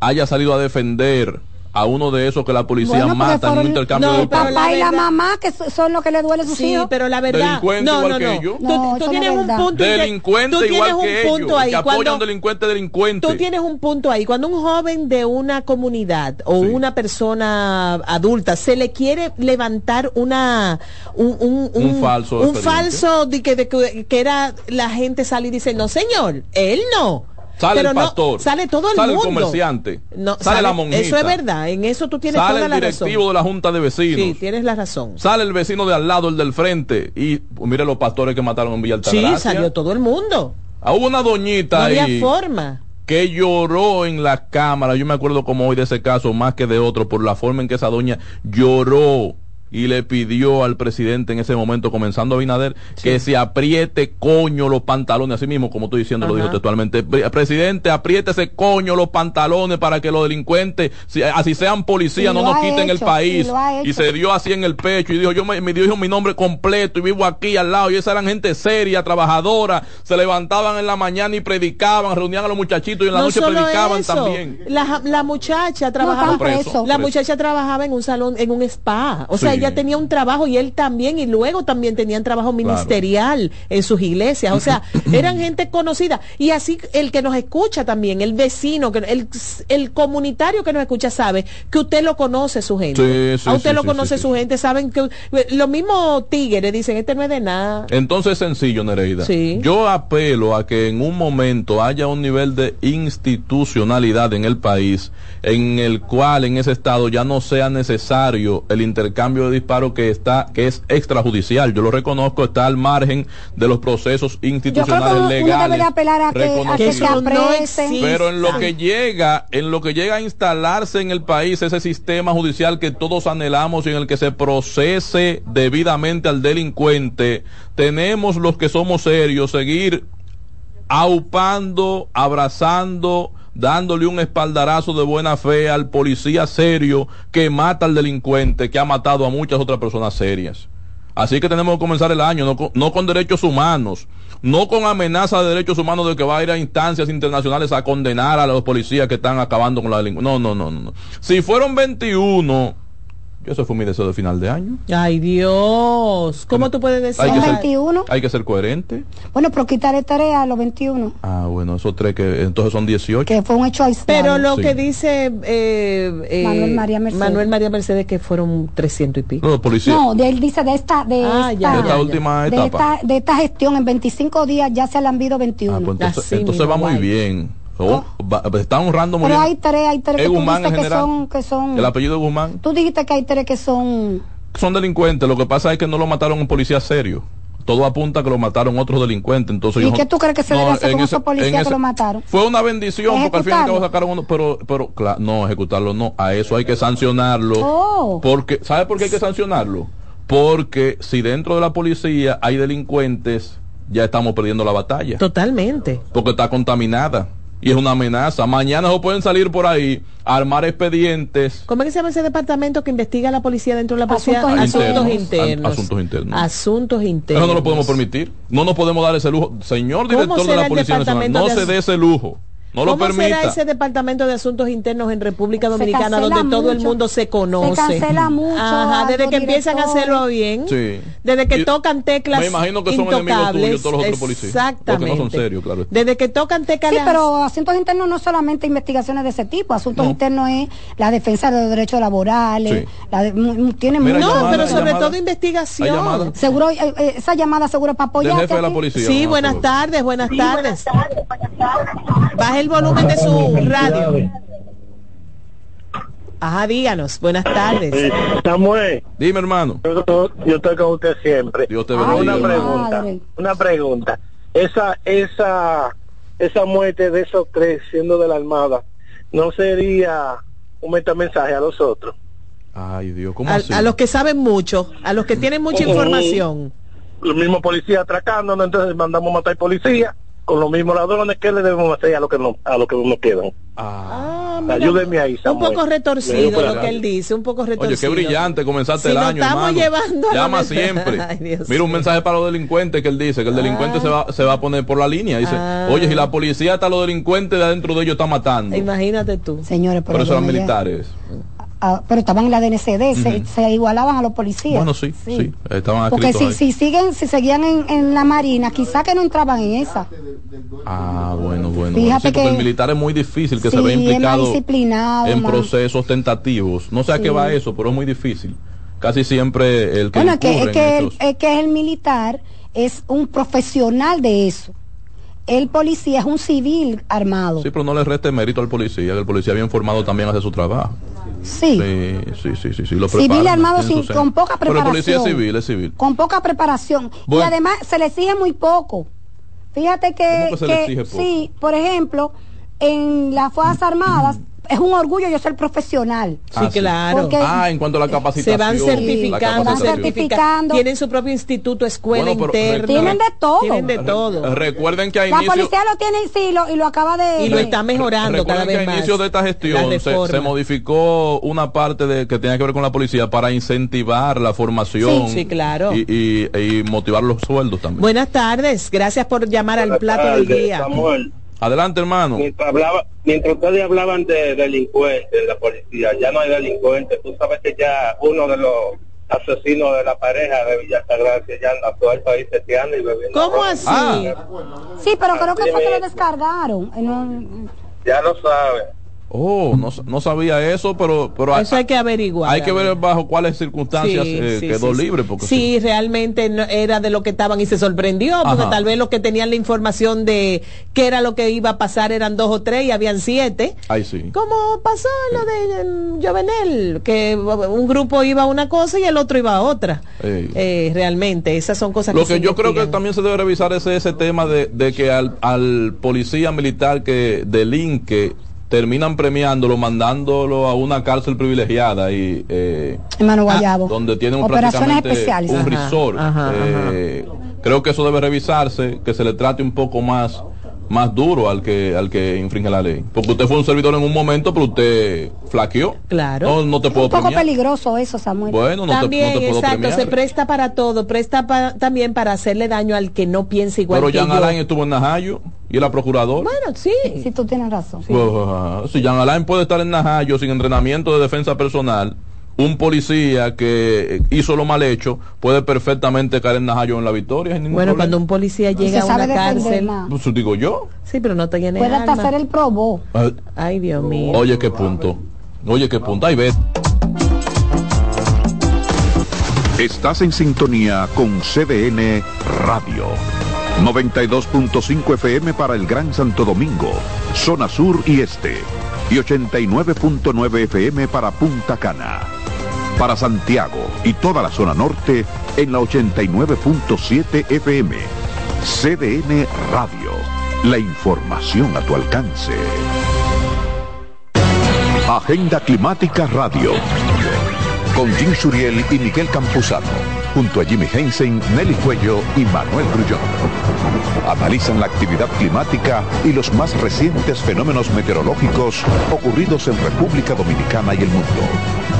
haya salido a defender a uno de esos que la policía
Bueno,
mata en un intercambio
No,
de
papá
la
y la
verdad-
mamá que so- son los que le duele a sus
Sí,
hijos.
pero la verdad.
Delincuente
no,
igual
no,
que
no.
ellos.
Tú, tienes
es
un punto.
Delincuente
tú
igual
tienes
que
un punto
ellos,
ahí.
que apoyan a
Cuando,
un delincuente delincuente.
Tú tienes un punto ahí. Cuando un joven de una comunidad o
Sí.
una persona adulta se le quiere levantar una un, un,
Un falso
un falso de que, de que, que era la gente sale y dice no señor él no
Sale
Pero
el
no,
pastor.
sale todo el
sale
mundo.
el comerciante.
No,
sale, la monjita.
eso es verdad en eso tú tienes
Sale
toda
el
la
directivo
razón
de la junta de vecinos.
sí tienes la razón
Sale el vecino de al lado, el del frente. Y pues, mire los pastores que mataron en Villa
sí salió todo el mundo
Ah, Hubo una doñita
no había
ahí
forma
que lloró en la cámara. Yo me acuerdo como hoy de ese caso, más que de otro, por la forma en que esa doña lloró y le pidió al presidente en ese momento, comenzando Abinader, que se apriete coño los pantalones, así mismo como estoy diciendo, lo dijo textualmente, "Pre- presidente, apriete ese coño los pantalones para que los delincuentes, si- así sean policías, no nos quiten el país.
y
se dio así en el pecho y dijo, yo me, me dijo mi nombre completo y vivo aquí al lado. Y esa eran gente seria, trabajadora, se levantaban en la mañana y predicaban, reunían a los muchachitos y en la
no
noche predicaban
eso,
también.
La, la muchacha trabajaba
Preso,
presos.
La
preso.
muchacha trabajaba en un salón, en un spa. O sea,
Sí.
Ella tenía un trabajo y él también, y luego también tenían trabajo ministerial en sus iglesias. O sea, eran gente conocida. Y así el que nos escucha también, el vecino, que el, el comunitario que nos escucha sabe que usted lo conoce su gente.
Sí, sí,
A usted
sí,
lo conoce su gente, saben que los mismos tigres dicen, este no es de nada.
Entonces es sencillo, Nereida.
Sí.
Yo apelo a que en un momento haya un nivel de institucionalidad en el país en el cual en ese estado ya no sea necesario el intercambio de disparos que está que es extrajudicial. Yo lo reconozco, está al margen de los procesos
Yo creo que
institucionales
uno
legales.
apelar a que, a se
no.
Pero en lo que llega, en lo que llega a instalarse en el país ese sistema judicial que todos anhelamos y en el que se procese debidamente al delincuente, tenemos los que somos serios seguir aupando, abrazando, dándole un espaldarazo de buena fe al policía serio que mata al delincuente, que ha matado a muchas otras personas serias. Así que tenemos que comenzar el año, no con, no con derechos humanos, no con amenaza de derechos humanos de que va a ir a instancias internacionales a condenar a los policías que están acabando con la delincuencia. No, no, no, no. Si fueron 21, ese fue mi deseo de final de año.
Ay, Dios. ¿Cómo tú puedes decir?
Hay que,
Son
ser,
21.
hay que ser coherente.
Bueno, pero quitaré tarea a los 21,
Ah, bueno, esos tres que entonces son 18.
que fue un hecho aislado.
Pero lo
Sí.
que dice eh, eh,
Manuel María Mercedes.
Manuel María Mercedes que fueron 300 y pico.
Los policías.
No, de él dice de esta, de
Ah,
esta,
ya,
de esta
ya, ya.
última
de
etapa.
esta, de esta gestión en 25 días ya se le han habido 21.
Ah, pues entonces,
Así
entonces va muy bien. Oh, va- está honrando muy
pero
bien.
hay tres, hay tres que
¿Es
tú
Guzmán
que son, que son.
El apellido de Guzmán.
Tú dijiste que hay tres que son.
Son delincuentes. Lo que pasa es que no lo mataron un policía serio. Todo apunta a que lo mataron otros delincuentes. Entonces
¿Y
yo-
qué tú crees que se
No,
debe hacer con
ese-
esos policías que
ese-
lo mataron?
Fue una bendición porque al fin y al cabo sacaron uno, pero, pero no, ejecutarlo no. A eso hay que sancionarlo.
Oh.
Porque, ¿sabe por qué hay que sancionarlo? Porque si dentro de la policía hay delincuentes, ya estamos perdiendo la batalla.
Totalmente.
porque está contaminada. Y es una amenaza. Mañana no pueden salir por ahí a armar expedientes.
¿Cómo es que se llama ese departamento que investiga la policía dentro de la policía?
Asuntos
Asuntos
internos.
internos.
Asuntos internos.
Asuntos internos.
Eso no lo podemos permitir. No nos podemos dar ese lujo. Señor
¿Cómo
director de la Policía Nacional, no
de
se dé ese lujo. No lo
¿Cómo será
permita.
ese departamento de asuntos internos en República Dominicana donde todo el mundo se conoce?
Se cancela mucho
Ajá, desde que empiezan a hacerlo bien.
Sí.
Desde que
Y-
tocan teclas
Me imagino que son enemigos tuyos todos los otros policías.
Exactamente.
Porque no son serios, claro.
Desde que tocan teclas
Sí, pero asuntos internos no solamente investigaciones de ese tipo. Asuntos
No.
internos es la defensa de los derechos laborales.
Sí.
La de- tiene
Mira,
mucho-
No,
llamada,
pero sobre
llamada.
todo investigación.
Seguro, eh, eh, esa llamada seguro para
Del
apoyar.
jefe de la policía.
Sí,
vamos a
buenas tardes, buenas tardes. El volumen de su radio. Ajá, díganos, buenas tardes.
Samuel,
Dime, hermano.
yo, yo estoy con usted siempre.
Dios te
Ay,
bendiga.
una pregunta,
madre.
una pregunta. Esa, esa, esa muerte de esos tres siendo de la Armada, ¿no sería un metamensaje a los otros?
Ay, Dios, ¿cómo
A,
así?
a los que saben mucho, a los que tienen mucha información.
Los mismos policías atracándonos, entonces mandamos matar policías con los mismos ladrones que le debemos hacer a los que no, a los que nos quedan.
Ah.
Ah, mira,
Ayúdeme ahí,
un
Samuel.
poco
Me
retorcido lo que él dice, un poco
Oye,
retorcido.
qué brillante comenzaste
Si
el
lo
año,
estamos
hermano.
llevando
Llama siempre.
Ay, Dios
Mira un mensaje para los delincuentes que él dice, que el delincuente
Ah.
se, va, se va a poner por la línea. Dice,
Ah.
oye, si la policía está los delincuentes de adentro de ellos está matando.
Imagínate tú.
Señores, pero,
Por eso
ya-
militares.
Ah, pero estaban en la DNCD, se, igualaban a los policías.
Bueno, sí, sí. Estaban
Porque si,
ahí.
si siguen, si seguían en, en la marina, quizá que no entraban en esa.
Ah, bueno, bueno.
Fíjate
Sí, porque
que-
el militar es muy difícil que
Sí,
se vea implicado en procesos tentativos. No sé a qué
Sí.
va eso, pero es muy difícil. Casi siempre el que
bueno, es que, es que, el, es que el militar es un profesional de eso. El policía es un civil armado.
Sí, pero no le reste mérito al policía, que el policía bien formado también hace su trabajo.
Sí.
Sí, sí, sí, sí, sí, lo
Civil armado sin- con poca
Pero el policía
preparación.
civil, es civil.
Con poca preparación. Y además se le exige muy poco. Fíjate que,
¿Cómo que poco?
sí, por ejemplo, en las Fuerzas Armadas es un orgullo yo ser profesional.
Sí, claro.
Porque-
Ah, en cuanto a la capacitación.
Se van
la
certificando,
capacitación.
certificando.
Tienen su propio instituto, escuela
Bueno,
interna.
Tienen de todo.
Tienen de todo.
Recuerden que a
la
inicio,
policía lo tiene sí, lo, y lo acaba de...
Y lo está mejorando
recuerden
cada
que
vez
a
más.
inicio de esta
La
gestión se, modificó una parte de que tenía que ver con la policía para incentivar la formación
Sí, sí, claro.
y, y- y motivar los sueldos también.
Buenas tardes, gracias por llamar al plato del día.
Samuel.
Adelante, hermano.
Mientras, hablaba, mientras ustedes hablaban de delincuentes en la policía, ya no hay delincuentes. Tú sabes que ya uno de los asesinos de la pareja de Villa Gracia ya anda todo el país seteando y bebiendo.
¿Cómo así?
Ah.
Sí, pero creo que fue que lo descargaron. Eh, no-
Ya lo saben.
Oh, no, no sabía eso, pero, pero
Eso hay que averiguar.
hay que ver bajo cuáles circunstancias
Sí,
eh,
sí,
quedó
sí,
libre. Porque
sí, realmente no- era de lo que estaban y se sorprendió, porque
Ajá.
tal vez los que tenían la información de qué era lo que iba a pasar eran dos o tres y habían siete.
Ay, sí.
Como pasó en lo de em, Jovenel, que un grupo iba a una cosa y el otro iba a otra. Eh, realmente, esas son cosas
Lo
se
que yo creo que también se debe revisar es ese tema de, de que al, al policía militar que delinque terminan premiándolo, mandándolo a una cárcel privilegiada y eh,
Hermano Guayabo.
donde tiene un
Operaciones
prácticamente
especiales.
un
Ajá,
resort.
ajá,
Eh, Creo que eso debe revisarse, que se le trate un poco más más duro al que al que infringe la ley. Porque usted fue un servidor en un momento, pero usted flaqueó.
Claro.
No, no te puedo
Un poco
premiar.
peligroso eso, Samuel.
Bueno, no te,
También,
no te puedo
exacto,
premiar.
se presta para todo, presta pa- también para hacerle daño al que no piensa igual
Pero
que
Jean
yo.
Alain estuvo en Najayo y era procurador.
Bueno, sí.
Sí, tú tienes razón.
Pues, si Jean Alain puede estar en Najayo sin entrenamiento de defensa personal, un policía que hizo lo mal hecho puede perfectamente caer en Najayo en la victoria. sin ningún
Bueno,
problema.
cuando un policía llega a una cárcel.
Pues, digo yo.
Sí, pero no tiene
Puede hasta hacer el probo.
Ah,
Ay, Dios mío.
Oye, qué punto. Oye, qué punto. Ahí ves.
Estás en sintonía con CDN Radio. 92.5 FM para el Gran Santo Domingo, zona sur y este. Y 89.9 FM para Punta Cana. Para Santiago y toda la zona norte en la 89.7 FM. CDN Radio. La información a tu alcance. Agenda Climática Radio. Con Jim Suriel y Miguel Campuzano. junto a Jimmy Hensen, Nelly Cuello y Manuel Grullón. Analizan la actividad climática y los más recientes fenómenos meteorológicos ocurridos en República Dominicana y el mundo.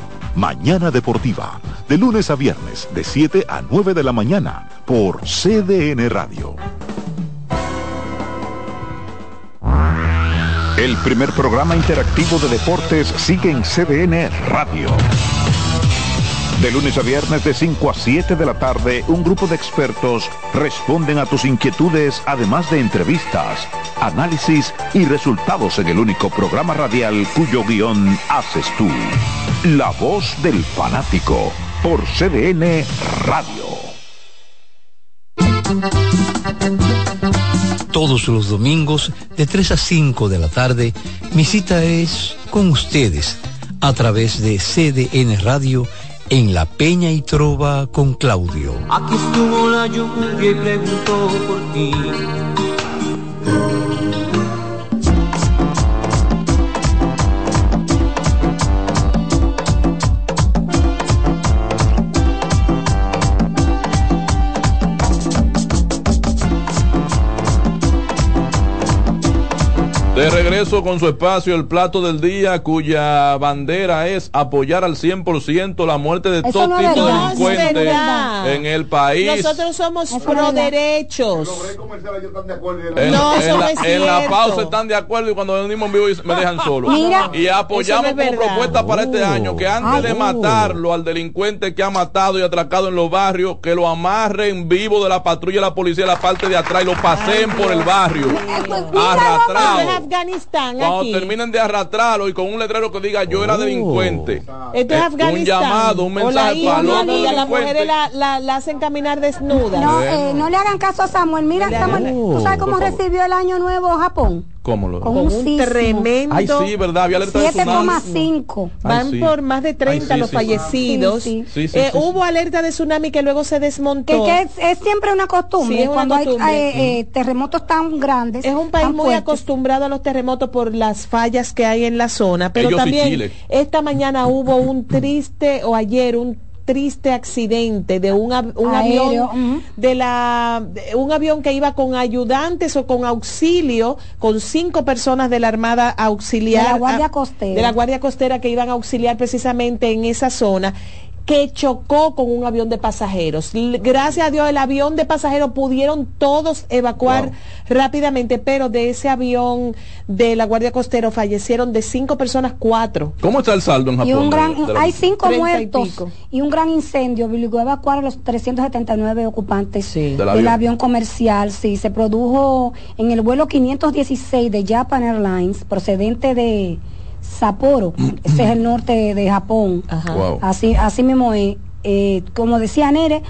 Mañana Deportiva, de lunes a viernes, de 7 a 9 de la mañana, por CDN Radio. El primer programa interactivo de deportes sigue en CDN Radio. De lunes a viernes de 5 a 7 de la tarde, un grupo de expertos responden a tus inquietudes, además de entrevistas, análisis y resultados en el único programa radial cuyo guion haces tú. La voz del fanático por CDN Radio.
Todos los domingos de 3 a 5 de la tarde, mi cita es con ustedes a través de CDN Radio en La Peña y Trova con Claudio.
Aquí estuvo la lluvia y preguntó por ti.
De regreso con su espacio El Plato del Día, cuya bandera es apoyar al 100% la muerte de
Eso
todo
no
tipo de delincuentes en el país.
Nosotros somos pro derechos.
En,
No,
en
eso no
la,
es
en la
cierto.
pausa están de acuerdo y cuando venimos en vivo me dejan solo.
Mira,
y apoyamos
eso no
como propuesta para este año que antes
Ay,
de
oh.
matarlo al delincuente que ha matado y atracado en los barrios, que lo amarren vivo de la patrulla de la policía a la parte de atrás y lo paseen por el barrio. Arrastrado.
Afganistán
Cuando
aquí.
terminen de arrastrarlo y con un letrero que diga yo era delincuente.
Esto es
Eh,
Afganistán.
Un llamado, un mensaje para los
a las mujeres
delincuentes.
la, la, la hacen caminar desnudas.
No, eh, no le hagan caso a Samuel. Mira, Samuel, ¿tú sabes cómo recibió el año nuevo Japón?
¿Cómo lo?
Con un sismo.
tremendo.
Ay, sí, ¿verdad? Había alerta de tsunami.
7,5.
Van
sí.
por más de 30
Ay, sí,
los
sí.
fallecidos.
Sí,
sí. Sí, sí,
Eh,
sí, sí.
Hubo alerta de tsunami que luego se desmontó.
Que, que es, es siempre una costumbre.
Sí, es una
Cuando
costumbre.
hay eh, eh, terremotos tan grandes.
Es un país muy
fuertes.
acostumbrado a los terremotos por las fallas que hay en la zona, pero
Ellos
también esta mañana hubo un triste, o ayer un triste accidente de un, av- un
Aéreo,
avión de la de un avión que iba con ayudantes o con auxilio con cinco personas de la armada auxiliar
De la Guardia
a-
Costera.
de la guardia costera que iban a auxiliar precisamente en esa zona que chocó con un avión de pasajeros. Gracias a Dios el avión de pasajeros pudieron todos evacuar
Wow.
rápidamente, pero de ese avión de la Guardia Costera fallecieron de cinco personas, cuatro.
¿Cómo está el saldo en Japón?
Y un gran,
de
hay cinco
y
muertos y, un gran incendio obligó a evacuar a los 379 ocupantes
Sí.
Del
del
avión.
avión. comercial. Sí, se produjo en el vuelo 516 de Japan Airlines procedente de Sapporo, ese es el norte de Japón.
Ajá.
Wow.
Así, así mismo es. Eh, como decía Nere,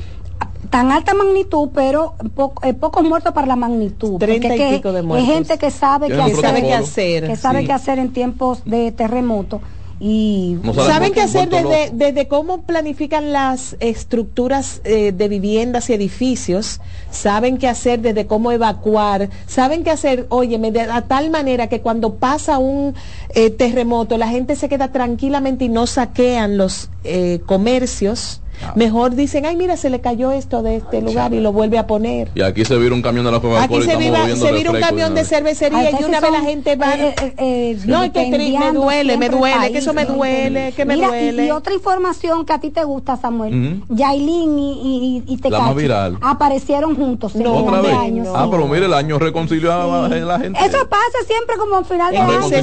tan alta magnitud, pero po- eh, pocos muertos para la magnitud. porque
Treinta y
es que
pico de
es
muertos.
gente que sabe qué
Tienen
Que sabe qué
hacer,
hacer.
que sabe
Sí.
qué hacer en tiempos de terremoto. Y
No
¿Saben qué hacer desde, desde cómo planifican las estructuras eh, de viviendas y edificios? ¿Saben qué hacer desde cómo evacuar? ¿Saben qué hacer, óyeme, de a tal manera que cuando pasa un eh, terremoto la gente se queda tranquilamente y no saquean los eh, comercios? Mejor dicen, ay, mira, se le cayó esto de este lugar y lo vuelve a poner.
Y aquí se vira un camión de la Coca-Cola
Aquí se, viva, se vira un camión de cervecería y una vez la gente va...
eh, eh, eh,
No, es que me duele, me duele, que eso me duele, que me
Mira, y-
duele.
Y, otra información que a ti te gusta, Samuel. Yailin y, y, y
La más
Tecachi
viral.
aparecieron juntos.
No,
Otra vez.
año,
Ah,
sí.
pero mire, el año reconcilió a la- gente.
Eso pasa siempre como al final de año.
en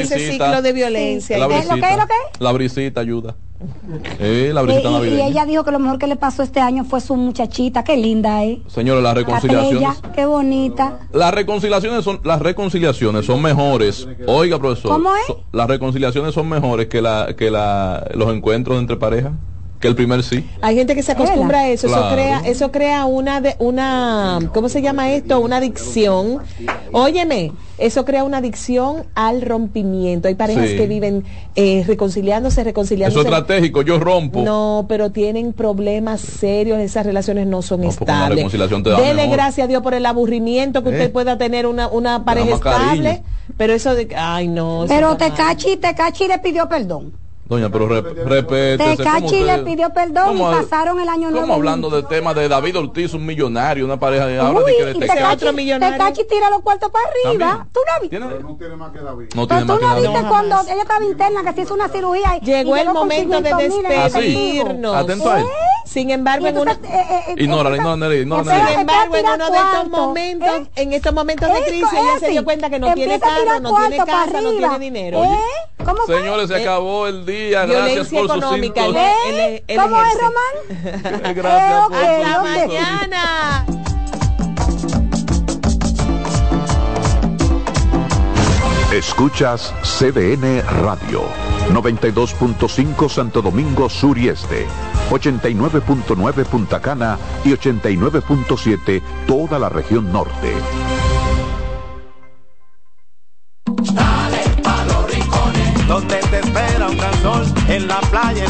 ese ciclo de violencia.
La
y de-
¿Qué es lo que
brisita.
es lo que
La brisita ayuda. Eh, la
Y,
brisita
y- y
navideña.
ella dijo que lo mejor que le pasó este año fue su muchachita. Qué linda, ¿eh?
Señores, las reconciliaciones.
qué bonita.
Las reconciliaciones son las reconciliaciones son mejores. Oiga, profesor.
¿Cómo es?
so- las reconciliaciones son mejores que la que la los encuentros entre parejas. Que el primer sí.
Hay gente que se acostumbra a eso,
Claro.
eso crea, eso crea una de, una, ¿cómo se llama esto? Una adicción. Óyeme, eso crea una adicción al rompimiento. Hay parejas
Sí.
que viven eh, reconciliándose,
Eso
reconciliándose.
es estratégico, yo rompo.
No, pero tienen problemas serios, esas relaciones no son estables. Dele gracias a Dios por el aburrimiento que
Eh.
usted pueda tener una, una pareja
cariño.
estable, pero eso de ay no. eso
Pero. Tecachi, Tecachi le pidió perdón.
Doña, pero rep-. ¿cómo
Tecachi le pidió perdón y pasaron el año nuevo.
¿Cómo hablando de temas de David Ortiz, un millonario, una pareja de ahora
Uy,
de que Tecachi?
Tira los cuartos para arriba. ¿Tú no viste?
No
Pero
tiene
tú
más que
no
David.
viste cuando ella estaba interna que se hizo una cirugía y
Llegó
y
el momento de
500 mil en
despedirnos.
Atento a él.
Sin embargo, en una,
Ignórala, ignórala, ignórala.
sin embargo, en uno de estos momentos, en estos momentos de crisis, ella se dio cuenta que no tiene carro, no tiene casa, no tiene dinero.
¿Eh? ¿Cómo fue?
Señores, se acabó el día.
Violencia
por
económica, él
¿Cómo es. Román?
Gracias por
Eh, ok,
Hasta mañana.
Escuchas CDN Radio, 92.5 Santo Domingo Sur y Este, 89.9 Punta Cana y 89.7 toda la región norte.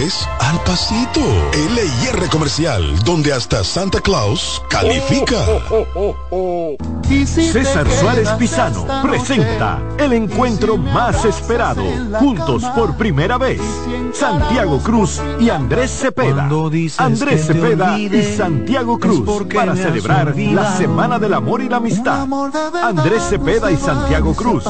al pasito. LIR Comercial, donde hasta Santa Claus califica.
César Suárez Pisano presenta el encuentro más esperado, juntos por primera vez, Santiago Cruz y Andrés Cepeda. Andrés Cepeda y Santiago Cruz para celebrar la Semana del Amor y la Amistad. Andrés Cepeda y Santiago Cruz.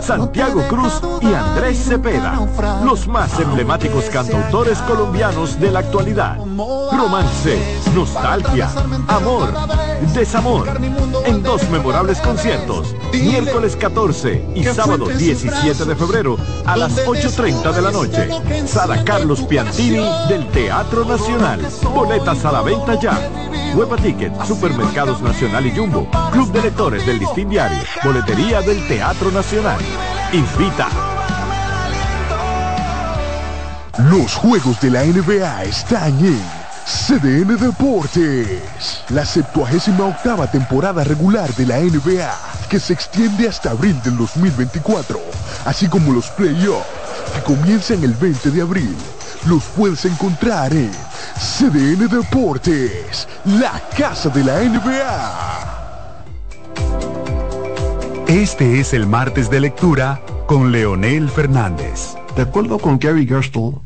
Santiago Cruz y Andrés Cepeda, los más emblemáticos cantautores colombianos de la actualidad. Romance, nostalgia, amor, desamor, en dos memorables conciertos, miércoles 14 y sábado 17 de febrero a las 8.30 de la noche. Sala Carlos Piantini del Teatro Nacional. Boletas a la venta ya. Hueva Ticket, Supermercados Nacional y Jumbo, Club de Lectores del Listín Diario, Boletería del Teatro Nacional. Invita.
Los juegos de la NBA están en CDN Deportes. La 78 temporada regular de la NBA, que se extiende hasta abril del 2024, así como los playoffs, que comienzan el 20 de abril. Los puedes encontrar en CDN Deportes, la casa de la NBA.
Este es el martes de lectura con Leonel Fernández.
De acuerdo con Gary Gerstle,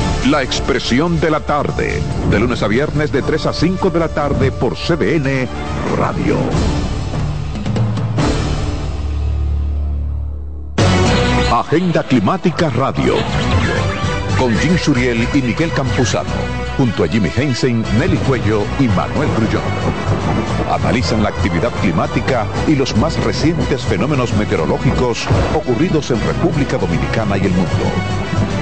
La Expresión de la Tarde, de lunes a viernes de 3 a 5 de la tarde por CDN Radio. Agenda Climática Radio. Con Jim Suriel y Miguel Campuzano. Junto a Jimmy Hensen, Nelly Cuello y Manuel Grullón. Analizan la actividad climática y los más recientes fenómenos meteorológicos ocurridos en República Dominicana y el mundo.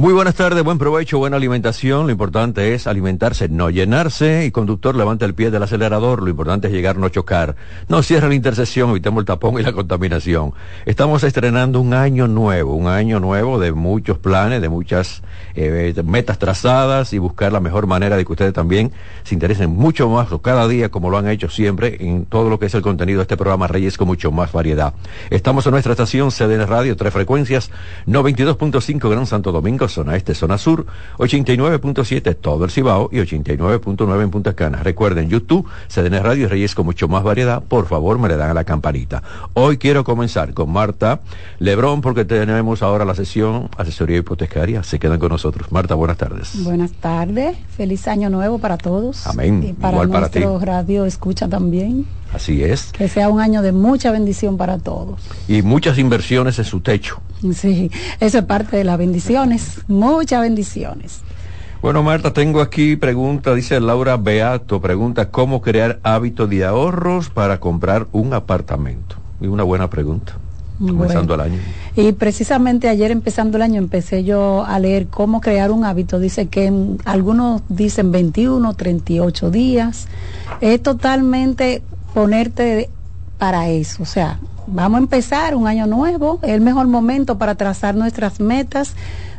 Muy buenas tardes, buen provecho, buena alimentación. Lo importante es alimentarse, no llenarse. Y conductor, levanta el pie del acelerador. Lo importante es llegar, no chocar. No cierre la intersección, evitemos el tapón y la contaminación. Estamos estrenando un año nuevo, un año nuevo de muchos planes, de muchas eh, metas trazadas y buscar la mejor manera de que ustedes también se interesen mucho más cada día, como lo han hecho siempre, en todo lo que es el contenido de este programa Reyes con mucho más variedad. Estamos en nuestra estación CDN Radio, tres frecuencias, 92.5 Gran Santo Domingo, zona este, zona sur, 89.7 todo el Cibao y 89.9 en Punta Cana. Recuerden, YouTube, CDN Radio y Reyes con mucho más variedad, por favor me le dan a la campanita. Hoy quiero comenzar con Marta Lebrón porque tenemos ahora la sesión asesoría hipotecaria. Se quedan con nosotros. Marta, buenas tardes.
Buenas tardes, feliz año nuevo para todos.
Amén.
Y para
Igual para
nuestro
ti.
radio escucha también.
Así es.
Que sea un año de mucha bendición para todos.
Y muchas inversiones en su techo.
Sí, eso es parte de las bendiciones. Muchas bendiciones.
Bueno, Marta, tengo aquí pregunta, dice Laura Beato, pregunta cómo crear hábito de ahorros para comprar un apartamento. Y una buena pregunta, comenzando el año.
Y precisamente ayer empezando el año empecé yo a leer cómo crear un hábito. Dice que en- algunos dicen 21, 38 días. Es totalmente ponerte para eso. O sea, vamos a empezar un año nuevo. Es el mejor momento para trazar nuestras metas.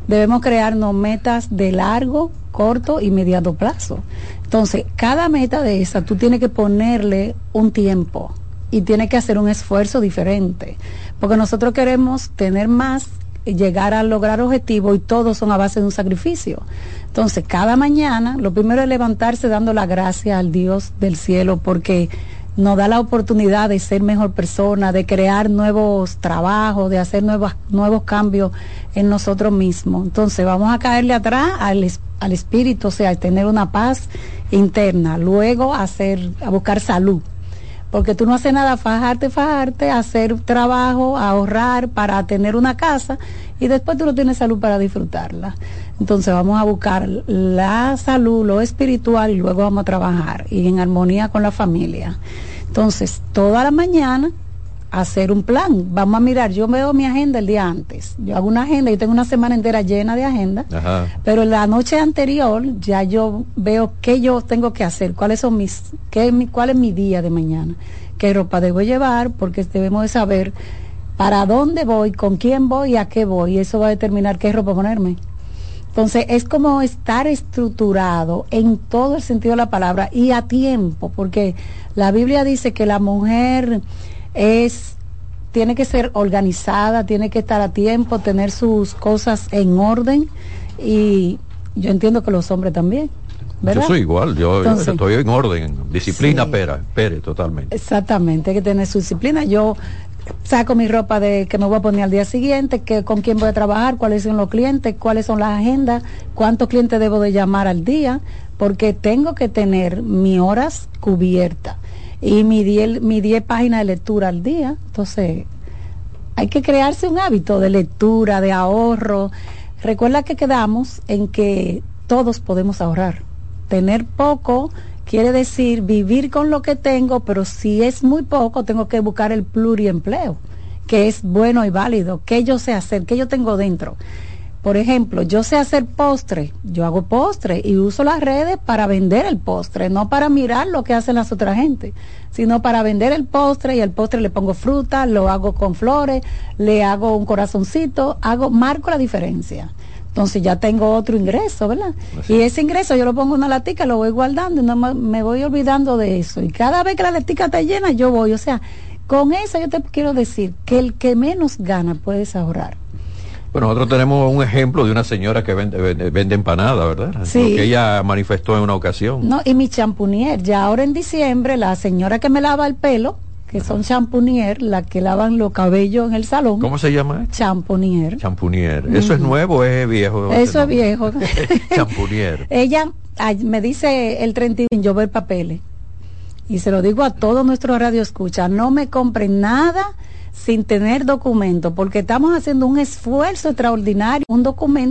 Debemos crearnos metas de largo, corto y mediano plazo. Entonces, cada meta de esa tú tienes que ponerle un tiempo y tienes que hacer un esfuerzo diferente. Porque nosotros queremos tener más, llegar a lograr objetivos y todos son a base de un sacrificio. Entonces, cada mañana, lo primero es levantarse dando la gracia al Dios del cielo porque nos da la oportunidad de ser mejor persona, de crear nuevos trabajos, de hacer nuevos, nuevos cambios en nosotros mismos. Entonces vamos a caerle atrás al, al espíritu, o sea, tener una paz interna, luego hacer, a buscar salud. Porque tú no haces nada, fajarte, fajarte, hacer trabajo, ahorrar para tener una casa y después tú no tienes salud para disfrutarla. Entonces vamos a buscar la salud, lo espiritual y luego vamos a trabajar y en armonía con la familia. Entonces, toda la mañana hacer un plan. Vamos a mirar, yo veo mi agenda el día antes. Yo hago una agenda, yo tengo una semana entera llena de agenda.
Ajá.
Pero la noche anterior ya yo veo qué yo tengo que hacer, cuáles son mis, qué es mi, cuál es mi día de mañana, qué ropa debo llevar, porque debemos de saber para dónde voy, con quién voy y a qué voy. Y eso va a determinar qué ropa ponerme. Entonces es como estar estructurado en todo el sentido de la palabra y a tiempo, porque la Biblia dice que la mujer es tiene que ser organizada, tiene que estar a tiempo, tener sus cosas en orden y yo entiendo que los hombres también. ¿verdad?
Yo soy igual, yo
Entonces-
estoy en orden, disciplina,
Sí.
pera, pere, totalmente.
Exactamente, hay que tener su disciplina. Yo saco mi ropa de que me voy a poner al día siguiente, que con quién voy a trabajar, cuáles son los clientes, cuáles son las agendas, cuántos clientes debo de llamar al día, porque tengo que tener mis horas cubiertas. y mi 10 mi 10 páginas de lectura al día. Entonces, hay que crearse un hábito de lectura, de ahorro. Recuerda que quedamos en que todos podemos ahorrar. Tener poco quiere decir vivir con lo que tengo, pero si es muy poco, tengo que buscar el pluriempleo, que es bueno y válido, que yo sé hacer, que yo tengo dentro. Por ejemplo, yo sé hacer postre, yo hago postre y uso las redes para vender el postre, no para mirar lo que hacen las otras gente, sino para vender el postre y al postre le pongo fruta, lo hago con flores, le hago un corazoncito, hago, marco la diferencia. Entonces ya tengo otro ingreso, ¿verdad? Y ese ingreso yo lo pongo en una latica, lo voy guardando y no me- me voy olvidando de eso. Y cada vez que la latica está llena, yo voy. O sea, con eso yo te quiero decir que el que menos gana puedes ahorrar.
Bueno, nosotros tenemos un ejemplo de una señora que vende, vende, vende empanada, ¿verdad?
Sí.
Lo que ella manifestó en una ocasión.
No, y mi champunier, ya ahora en diciembre, la señora que me lava el pelo, que son champunier, la que lavan los cabellos en el salón.
¿Cómo se llama?
Champunier.
Champunier. ¿Eso es nuevo o es viejo?
Eso es viejo.
Champunier.
Ella ay, me dice el 31, yo ver papeles. Y se lo digo a todos nuestros radioescuchas, no me compren nada sin tener documento, porque estamos haciendo un esfuerzo extraordinario, un documento